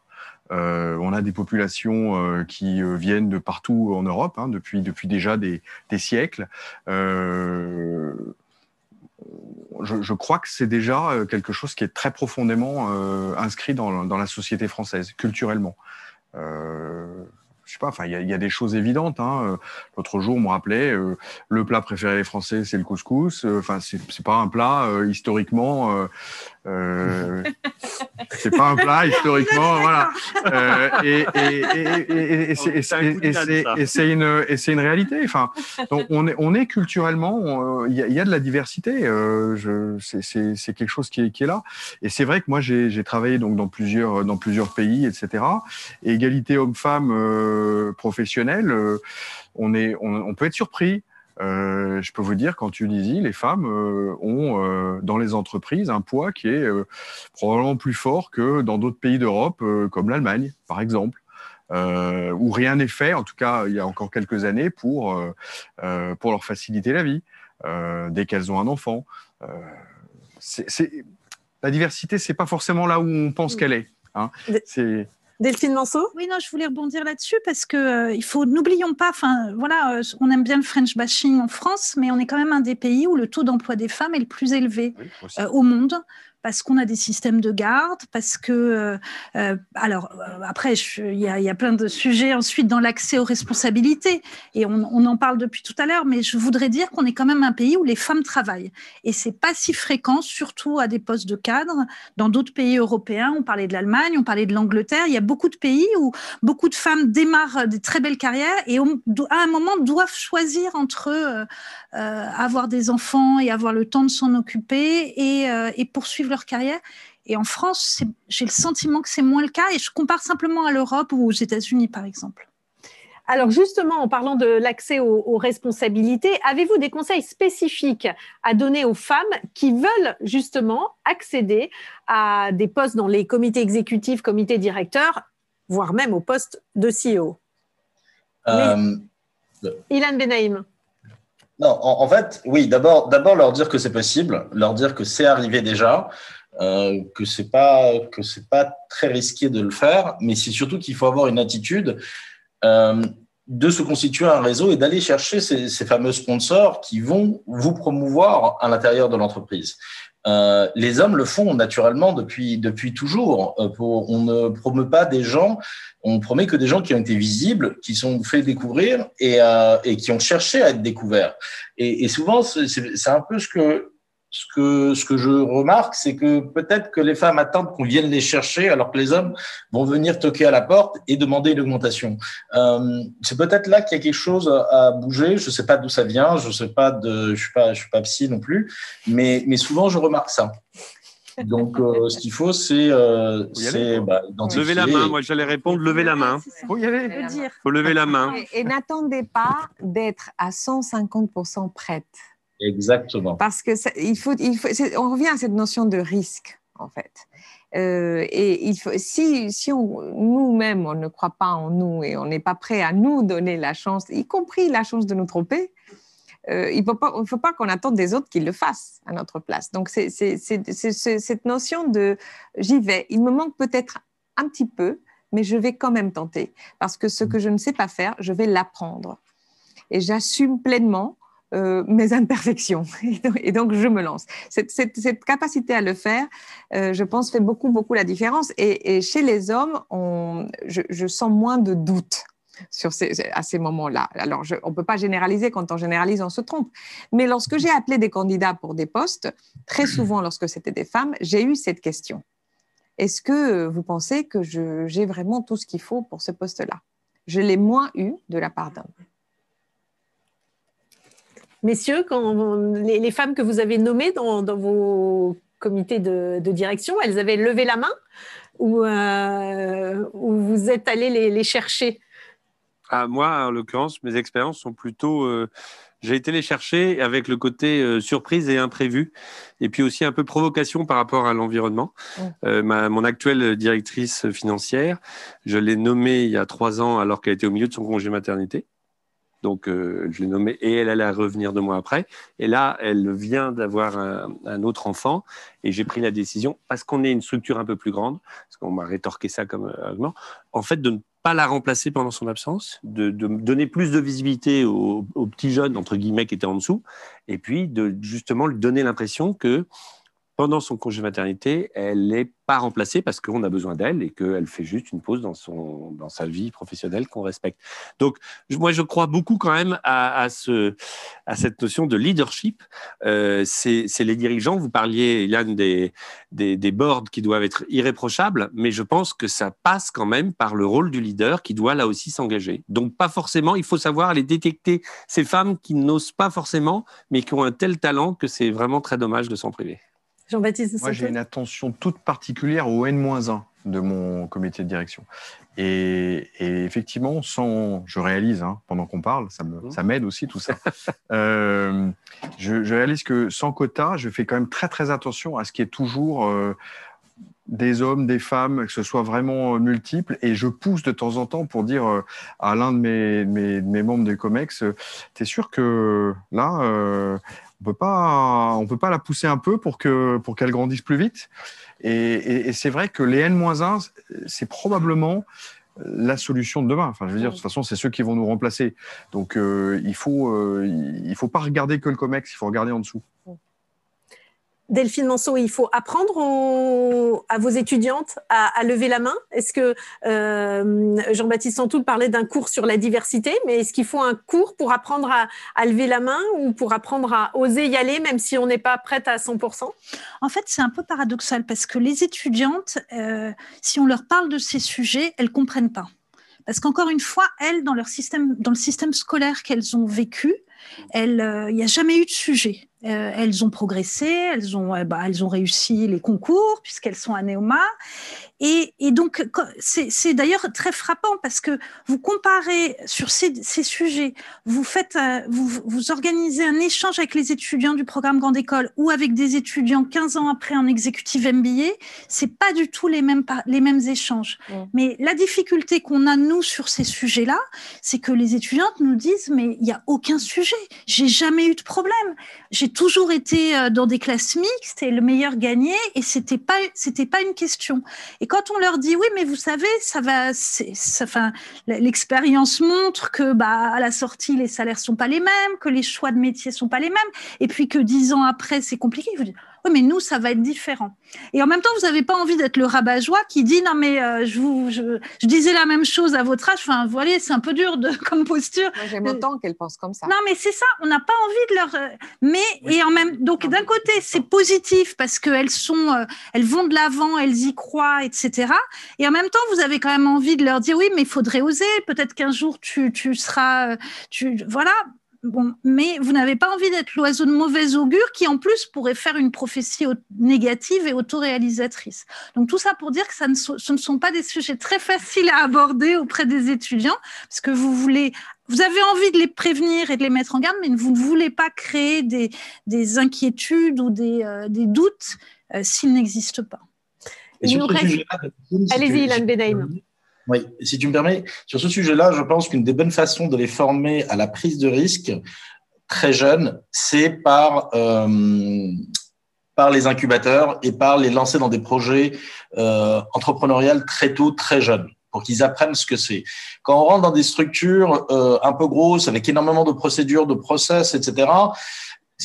Euh, on a des populations euh, qui viennent de partout en Europe hein, depuis, déjà des siècles je, crois que c'est déjà euh, quelque chose qui est très profondément euh, inscrit dans, la société française, culturellement. Euh, je sais pas, enfin, il y, a des choses évidentes. Hein. L'autre jour, on me rappelait, euh, le plat préféré des Français, c'est le couscous. Enfin, c'est pas un plat historiquement euh, c'est pas un plat historiquement, voilà. Euh, et, c'est une, et c'est une réalité. Enfin, donc on est, on est culturellement, il y, a de la diversité. Euh, c'est quelque chose qui est, qui est là. Et c'est vrai que moi j'ai travaillé donc dans plusieurs, dans plusieurs pays, etc. Et égalité homme-femme euh, professionnelle, euh, on est, on, on peut être surpris. Euh, je peux vous dire qu'en Tunisie, les femmes euh, ont euh, dans les entreprises un poids qui est probablement plus fort que dans d'autres pays d'Europe, comme l'Allemagne, par exemple. où rien n'est fait, en tout cas il y a encore quelques années, pour, pour leur faciliter la vie, dès qu'elles ont un enfant. la diversité, c'est pas forcément là où on pense qu'elle est. Hein. C'est
Delphine Manceau?
Oui, non, je voulais rebondir là-dessus parce que euh, il faut, n'oublions pas, enfin, voilà, euh, on aime bien le French bashing en France, mais on est quand même un des pays où le taux d'emploi des femmes est le plus élevé euh, au monde parce qu'on a des systèmes de garde, parce que, euh, euh alors euh, après, il y, a plein de sujets ensuite dans l'accès aux responsabilités, et on, en parle depuis tout à l'heure, mais je voudrais dire qu'on est quand même un pays où les femmes travaillent, et c'est pas si fréquent, surtout à des postes de cadre. Dans d'autres pays européens, on parlait de l'Allemagne, on parlait de l'Angleterre, il y a beaucoup de pays où beaucoup de femmes démarrent des très belles carrières et à un moment doivent choisir entre avoir des enfants et avoir le temps de s'en occuper et, et poursuivre leur carrière. Et en France, j'ai le sentiment que c'est moins le cas et je compare simplement à l'Europe ou aux États-Unis, par exemple.
Alors justement, en parlant de l'accès aux, responsabilités, avez-vous des conseils spécifiques à donner aux femmes qui veulent justement accéder à des postes dans les comités exécutifs, comités directeurs, voire même au poste de CEO euh... Ilan Benaïm.
Non, en, fait, oui, d'abord, d'abord leur dire que c'est possible, leur dire que c'est arrivé déjà. euh, que c'est pas que c'est pas très risqué de le faire, mais c'est surtout qu'il faut avoir une attitude euh, de se constituer un réseau et d'aller chercher ces, ces, fameux sponsors qui vont vous promouvoir à l'intérieur de l'entreprise. Euh, les hommes le font naturellement depuis depuis toujours. Euh, pour, on ne promeut pas des gens, on promet que des gens qui ont été visibles, qui sont fait découvrir et, euh, et qui ont cherché à être découverts. Et, et souvent, c'est un peu ce que ce que, ce que je remarque, c'est que peut-être que les femmes attendent qu'on vienne les chercher alors que les hommes vont venir toquer à la porte et demander une augmentation. Euh, c'est peut-être là qu'il y a quelque chose à, bouger. Je ne sais pas d'où ça vient, je sais pas de, je suis pas, je suis pas psy non plus, mais, mais souvent je remarque ça. Donc, euh, ce qu'il faut, c'est euh, bah,
lever la main. Moi, j'allais répondre lever la main.
Il faut y aller. Il
faut lever la main.
Et, et n'attendez pas d'être à 150% prête.
Exactement.
Parce que il faut, on revient à cette notion de risque, en fait. Euh, et si, si nous-mêmes, on ne croit pas en nous et on n'est pas prêt à nous donner la chance, y compris la chance de nous tromper, euh, il ne faut pas, qu'on attende des autres qu'ils le fassent à notre place. Donc, c'est cette notion de j'y vais. Il me manque peut-être un petit peu, mais je vais quand même tenter. Parce que ce que je ne sais pas faire, je vais l'apprendre. Et j'assume pleinement euh, mes imperfections. [laughs] Et donc, je me lance. Cette, cette, capacité à le faire, euh, je pense, fait beaucoup, beaucoup la différence. Et, chez les hommes, on, je, sens moins de doutes sur ces, à ces moments-là. Alors, on ne peut pas généraliser. Quand on généralise, on se trompe. Mais lorsque j'ai appelé des candidats pour des postes, très [clears throat] souvent, lorsque c'était des femmes, j'ai eu cette question. Est-ce que vous pensez que j'ai vraiment tout ce qu'il faut pour ce poste-là? Je l'ai moins eu de la part d'hommes.
Messieurs, quand les, femmes que vous avez nommées dans, vos comités de, direction, elles avaient levé la main ou, euh, vous êtes allé les, chercher?
Ah, Moi, en l'occurrence, mes expériences sont plutôt... Euh, j'ai été les chercher avec le côté euh, surprise et imprévu, et puis aussi un peu provocation par rapport à l'environnement. mon actuelle directrice financière, je l'ai nommée il y a trois ans alors qu'elle était au milieu de son congé maternité. Donc, euh, je l'ai nommée et elle allait revenir deux mois après. Et là, elle vient d'avoir un, autre enfant et j'ai pris la décision, parce qu'on est une structure un peu plus grande, parce qu'on m'a rétorqué ça comme argument, en fait, de ne pas la remplacer pendant son absence, de, donner plus de visibilité aux, aux, petits jeunes, entre guillemets, qui étaient en dessous, et puis de justement lui donner l'impression que pendant son congé maternité, elle n'est pas remplacée parce qu'on a besoin d'elle et qu'elle fait juste une pause dans, son, dans sa vie professionnelle qu'on respecte. Donc, moi, je crois beaucoup quand même à, ce, à cette notion de leadership. Euh, c'est les dirigeants, vous parliez, Yann, des, des, des boards qui doivent être irréprochables, mais je pense que ça passe quand même par le rôle du leader qui doit là aussi s'engager. Donc, pas forcément, il faut savoir aller détecter ces femmes qui n'osent pas forcément, mais qui ont un tel talent que c'est vraiment très dommage de s'en priver.
Jean-Baptiste
Moi, j'ai une attention toute particulière au N-1 de mon comité de direction. Et, effectivement, sans, je réalise, hein, pendant qu'on parle, ça, m'aide aussi tout ça. [laughs] Euh, je, réalise que sans quota, je fais quand même très très attention à ce qui est toujours euh, des hommes, des femmes, que ce soit vraiment multiple. Et je pousse de temps en temps pour dire euh, à l'un de mes, mes, mes, membres des COMEX, tu es sûr que là, on peut pas, on peut pas la pousser un peu pour que pour qu'elle grandisse plus vite. Et, c'est vrai que les N-1, c'est probablement la solution de demain. Enfin, je veux dire, de toute façon, c'est ceux qui vont nous remplacer. Donc, euh, il faut, euh, il faut pas regarder que le Comex, il faut regarder en dessous.
Delphine Manceau, il faut apprendre à vos étudiantes à, lever la main. Est-ce que euh, Jean-Baptiste Santoul parlait d'un cours sur la diversité, mais est-ce qu'il faut un cours pour apprendre à, lever la main ou pour apprendre à oser y aller, même si on n'est pas prête à 100%
En fait, c'est un peu paradoxal parce que les étudiantes, euh, si on leur parle de ces sujets, elles comprennent pas. Parce qu'encore une fois, elles, dans, leur système, dans le système scolaire qu'elles ont vécu, euh, il n'y a jamais eu de sujet. Euh, elles ont progressé, elles ont, bah, elles ont réussi les concours puisqu'elles sont à Néoma. Et, et donc, c'est d'ailleurs très frappant parce que vous comparez sur ces, ces sujets, vous, faites, euh, vous, vous organisez un échange avec les étudiants du programme Grande École ou avec des étudiants 15 ans après en exécutive MBA, c'est pas du tout les mêmes, les mêmes échanges. Mais la difficulté qu'on a, nous, sur ces sujets-là, c'est que les étudiantes nous disent, mais il n'y a aucun sujet, j'ai jamais eu de problème, j'ai toujours été euh, dans des classes mixtes et le meilleur gagnait et c'était pas c'était pas une question. Et quand on leur dit oui, mais vous savez, ça va, ça, enfin, l'expérience montre que bah à la sortie les salaires sont pas les mêmes, que les choix de métier sont pas les mêmes, et puis que dix ans après c'est compliqué. Vous oui, mais nous, ça va être différent. Et en même temps, vous n'avez pas envie d'être le rabat-joie qui dit non, mais euh, je, vous, je, disais la même chose à votre âge. Enfin, voilà, c'est un peu dur de, [laughs] comme posture.
J'aime autant qu'elle pense comme ça.
Non, mais c'est ça. On n'a pas envie de leur. Euh, mais et en même donc d'un côté, c'est positif parce qu'elles sont, euh, elles vont de l'avant, elles y croient, etc. Et en même temps, vous avez quand même envie de leur dire oui, mais il faudrait oser. Peut-être qu'un jour tu, tu seras, tu voilà. Bon, mais vous n'avez pas envie d'être l'oiseau de mauvais augure qui, en plus, pourrait faire une prophétie négative et autoréalisatrice. Donc, tout ça pour dire que ça ne ce ne sont pas des sujets très faciles à aborder auprès des étudiants, parce que vous voulez, vous avez envie de les prévenir et de les mettre en garde, mais vous ne voulez pas créer des, des inquiétudes ou des, euh, des doutes euh, s'ils n'existent pas.
Allez-y, Ilan Benaim.
Oui, si tu me permets, sur ce sujet-là, je pense qu'une des bonnes façons de les former à la prise de risque très jeunes, c'est par, euh, par les incubateurs et par les lancer dans des projets euh, entrepreneuriales très tôt, très jeunes pour qu'ils apprennent ce que c'est. Quand on rentre dans des structures euh, un peu grosses, avec énormément de procédures, de process, etc.,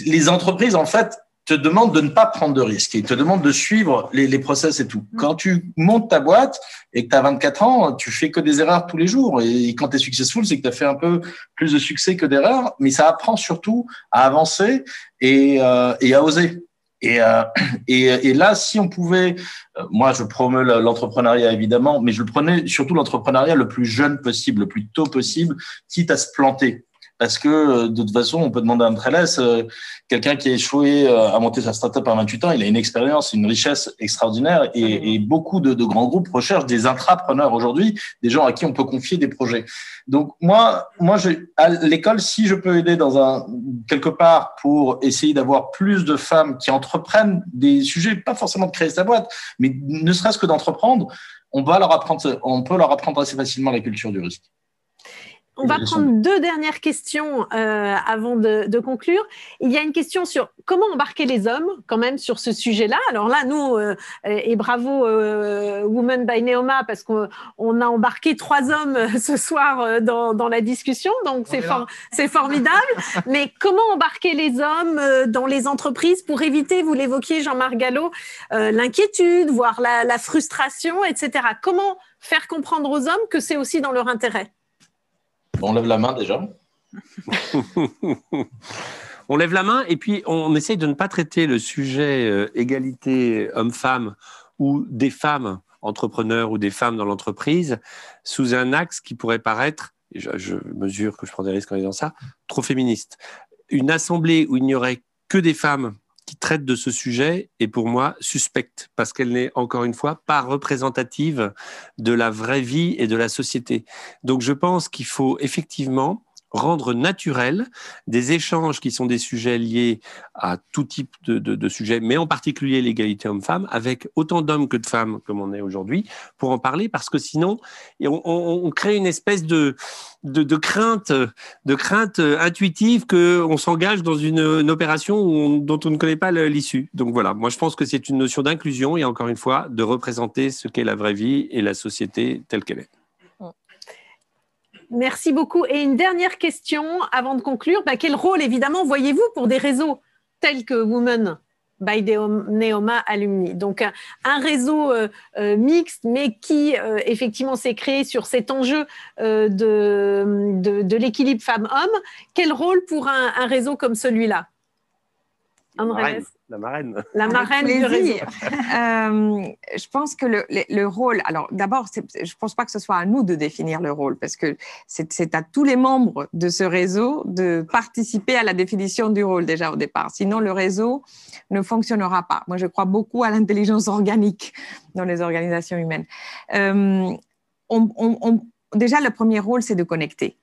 les entreprises, en fait, te demande de ne pas prendre de risques et te demande de suivre les, les process et tout. Mm. Quand tu montes ta boîte et que tu as 24 ans, tu fais que des erreurs tous les jours. Et quand tu es successful, c'est que tu as fait un peu plus de succès que d'erreurs, mais ça apprend surtout à avancer et, euh, et à oser. Et, euh, et, et, là, si on pouvait, euh, moi je promeux l'entrepreneuriat évidemment, mais je prenais surtout l'entrepreneuriat le plus jeune possible, le plus tôt possible, quitte à se planter parce que euh, de toute façon, on peut demander à un Trellis, euh, quelqu'un qui a échoué euh, à monter sa startup à 28 ans, il a une expérience, une richesse extraordinaire et, et beaucoup de, de, grands groupes recherchent des intrapreneurs aujourd'hui, des gens à qui on peut confier des projets. Donc moi, moi, à l'école, si je peux aider dans un quelque part pour essayer d'avoir plus de femmes qui entreprennent des sujets, pas forcément de créer sa boîte, mais ne serait-ce que d'entreprendre, on va leur apprendre, on peut leur apprendre assez facilement la culture du risque.
On va prendre deux dernières questions euh, avant de, conclure. Il y a une question sur comment embarquer les hommes quand même sur ce sujet-là. Alors là, nous, euh, et bravo euh, Women by Neoma, parce qu'on a embarqué trois hommes ce soir dans, la discussion, donc c'est formidable. [laughs] Mais comment embarquer les hommes dans les entreprises pour éviter, vous l'évoquiez Jean-Marc Gallo, l'inquiétude, voire la frustration, etc. Comment faire comprendre aux hommes que c'est aussi dans leur intérêt?
On lève la main déjà. [laughs]
on lève la main et puis on essaye de ne pas traiter le sujet euh, égalité homme-femme ou des femmes entrepreneurs ou des femmes dans l'entreprise sous un axe qui pourrait paraître, je, je, mesure que je prends des risques en disant ça, trop féministe. Une assemblée où il n'y aurait que des femmes qui traite de ce sujet est pour moi suspecte parce qu'elle n'est encore une fois pas représentative de la vraie vie et de la société. Donc je pense qu'il faut effectivement rendre naturel des échanges qui sont des sujets liés à tout type de, sujets, mais en particulier l'égalité homme-femme, avec autant d'hommes que de femmes comme on est aujourd'hui, pour en parler, parce que sinon, on, crée une espèce de, de, crainte, de crainte intuitive qu'on s'engage dans une, opération dont on ne connaît pas l'issue. Donc voilà, moi je pense que c'est une notion d'inclusion et encore une fois, de représenter ce qu'est la vraie vie et la société telle qu'elle est.
Merci beaucoup. Et une dernière question avant de conclure. Bah, quel rôle, évidemment, voyez-vous pour des réseaux tels que Women by Neoma Alumni? Donc un réseau euh, euh, mixte, mais qui euh, effectivement s'est créé sur cet enjeu de, de, l'équilibre femmes-hommes. Quel rôle pour un, un réseau comme celui-là?
La marraine.
La marraine du réseau. [laughs]
Euh, je pense que le, le, rôle, alors d'abord, je ne pense pas que ce soit à nous de définir le rôle, parce que c'est à tous les membres de ce réseau de participer à la définition du rôle déjà au départ. Sinon, le réseau ne fonctionnera pas. Moi, je crois beaucoup à l'intelligence organique dans les organisations humaines. Euh, on, déjà, le premier rôle, c'est de connecter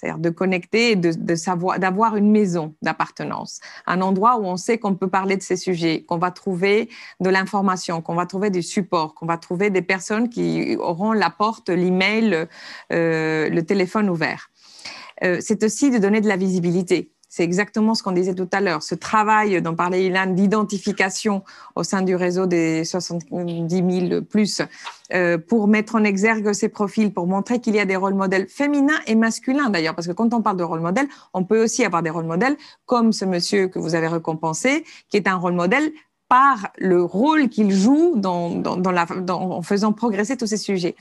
c'est-à-dire de connecter et de, savoir, d'avoir une maison d'appartenance, un endroit où on sait qu'on peut parler de ces sujets, qu'on va trouver de l'information, qu'on va trouver du support, qu'on va trouver des personnes qui auront la porte, l'email, euh, le téléphone ouvert. Euh, c'est aussi de donner de la visibilité c'est exactement ce qu'on disait tout à l'heure. Ce travail dont parlait Ilan d'identification au sein du réseau des 70 000 plus euh, pour mettre en exergue ces profils, pour montrer qu'il y a des rôles modèles féminins et masculins d'ailleurs, parce que quand on parle de rôle modèle, on peut aussi avoir des rôles modèles comme ce monsieur que vous avez récompensé, qui est un rôle modèle par le rôle qu'il joue en faisant progresser tous ces sujets.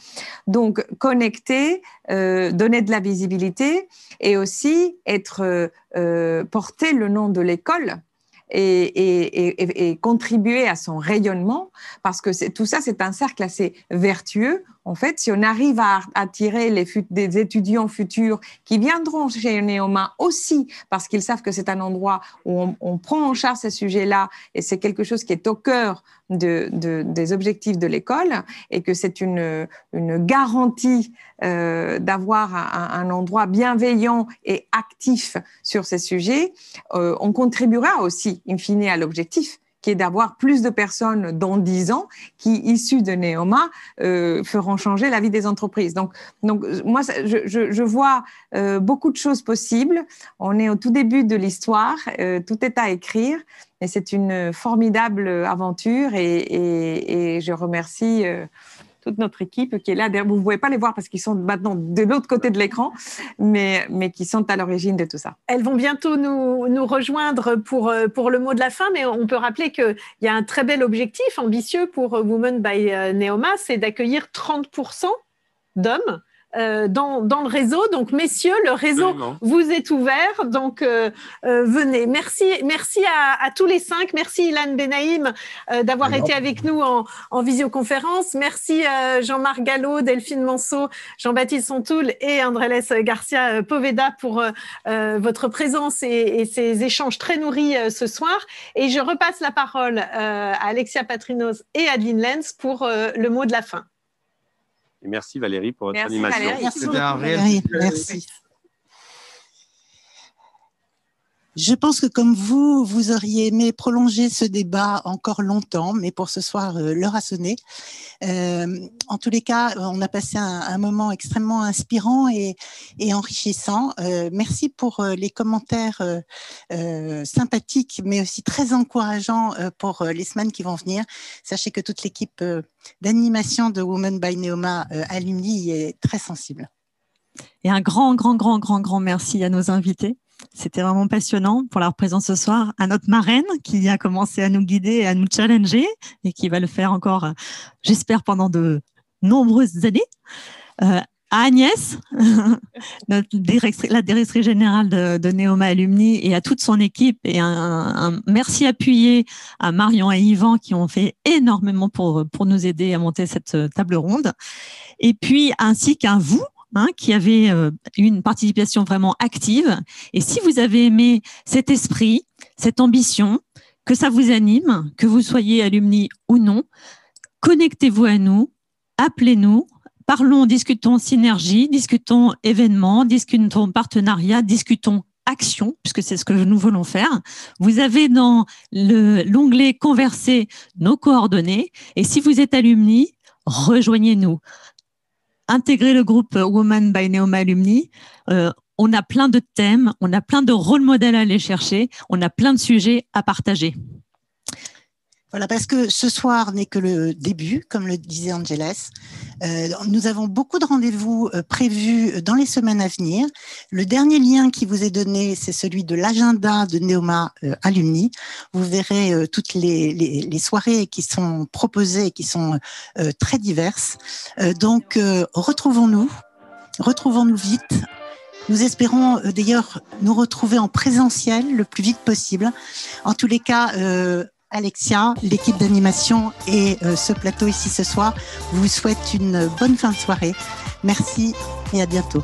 Donc, connecter, euh, donner de la visibilité et aussi être euh, porter le nom de l'école et, et, contribuer à son rayonnement, parce que tout ça, c'est un cercle assez vertueux. En fait, si on arrive à attirer des étudiants futurs qui viendront chez Neoma aussi, parce qu'ils savent que c'est un endroit où on, prend en charge ces sujets-là, et c'est quelque chose qui est au cœur de, de, des objectifs de l'école, et que c'est une, garantie euh, d'avoir un, un, endroit bienveillant et actif sur ces sujets, euh, on contribuera aussi, in fine, à l'objectif qui est d'avoir plus de personnes dans 10 ans qui, issues de Neoma, euh, feront changer la vie des entreprises. Donc, donc moi, je, je, je vois euh, beaucoup de choses possibles. On est au tout début de l'histoire, euh, tout est à écrire, et c'est une formidable aventure. Et, et, et je remercie euh, toute notre équipe qui est là. Vous ne pouvez pas les voir parce qu'ils sont maintenant de l'autre côté de l'écran, mais, mais qui sont à l'origine de tout ça.
Elles vont bientôt nous, nous rejoindre pour, euh, pour le mot de la fin, mais on peut rappeler qu'il y a un très bel objectif ambitieux pour Women by euh, Neoma, c'est d'accueillir 30% d'hommes euh, dans, dans, le réseau. Donc, messieurs, le réseau vous est ouvert. Donc, euh, euh, venez. Merci, merci à, à, tous les cinq. Merci Ilan Benaïm euh, d'avoir été avec nous en, en visioconférence. Merci euh, Jean-Marc Gallo, Delphine Manceau, Jean-Baptiste Sontoul et Andrés Garcia Poveda pour votre présence et, et, ces échanges très nourris ce soir. Et je repasse la parole à Alexia Patrinos et Adeline Lenz pour le mot de la fin.
Et merci Valérie pour votre
merci
animation.
Valérie.
Merci, merci. Je pense que comme vous, vous auriez aimé prolonger ce débat encore longtemps, mais pour ce soir, euh, l'heure a sonné. Euh, en tous les cas, on a passé un, moment extrêmement inspirant et, enrichissant. Euh, merci pour les commentaires sympathiques, mais aussi très encourageants pour les semaines qui vont venir. Sachez que toute l'équipe d'animation de Women by Neoma Alumni est très sensible.
Et un grand, grand, grand, grand, grand merci à nos invités. C'était vraiment passionnant pour leur présence ce soir. À notre marraine qui a commencé à nous guider et à nous challenger et qui va le faire encore, j'espère, pendant de nombreuses années. Euh, à Agnès, [laughs] notre directrice, la directrice générale de, de, Neoma Alumni et à toute son équipe et un, un, merci appuyé à Marion et Yvan qui ont fait énormément pour, pour nous aider à monter cette table ronde. Et puis, ainsi qu'à vous, Hein, qui avait euh, une participation vraiment active. Et si vous avez aimé cet esprit, cette ambition, que ça vous anime, que vous soyez alumni ou non, connectez-vous à nous, appelez-nous, parlons, discutons synergie, discutons événements, discutons partenariat, discutons action, puisque c'est ce que nous voulons faire. Vous avez dans l'onglet converser nos coordonnées. Et si vous êtes alumni, rejoignez-nous intégrer le groupe Woman by Neoma Alumni. Euh, on a plein de thèmes, on a plein de rôles modèles à aller chercher, on a plein de sujets à partager.
Voilà, parce que ce soir n'est que le début, comme le disait Angeles. Euh, nous avons beaucoup de rendez-vous euh, prévus dans les semaines à venir. Le dernier lien qui vous est donné, c'est celui de l'agenda de Neoma euh, Alumni. Vous verrez euh, toutes les, les, les, soirées qui sont proposées et qui sont euh, très diverses. Euh, donc, retrouvons-nous, retrouvons-nous vite. Nous espérons d'ailleurs nous retrouver en présentiel le plus vite possible. En tous les cas, Alexia, l'équipe d'animation et euh, ce plateau ici ce soir vous souhaite une bonne fin de soirée. Merci et à bientôt.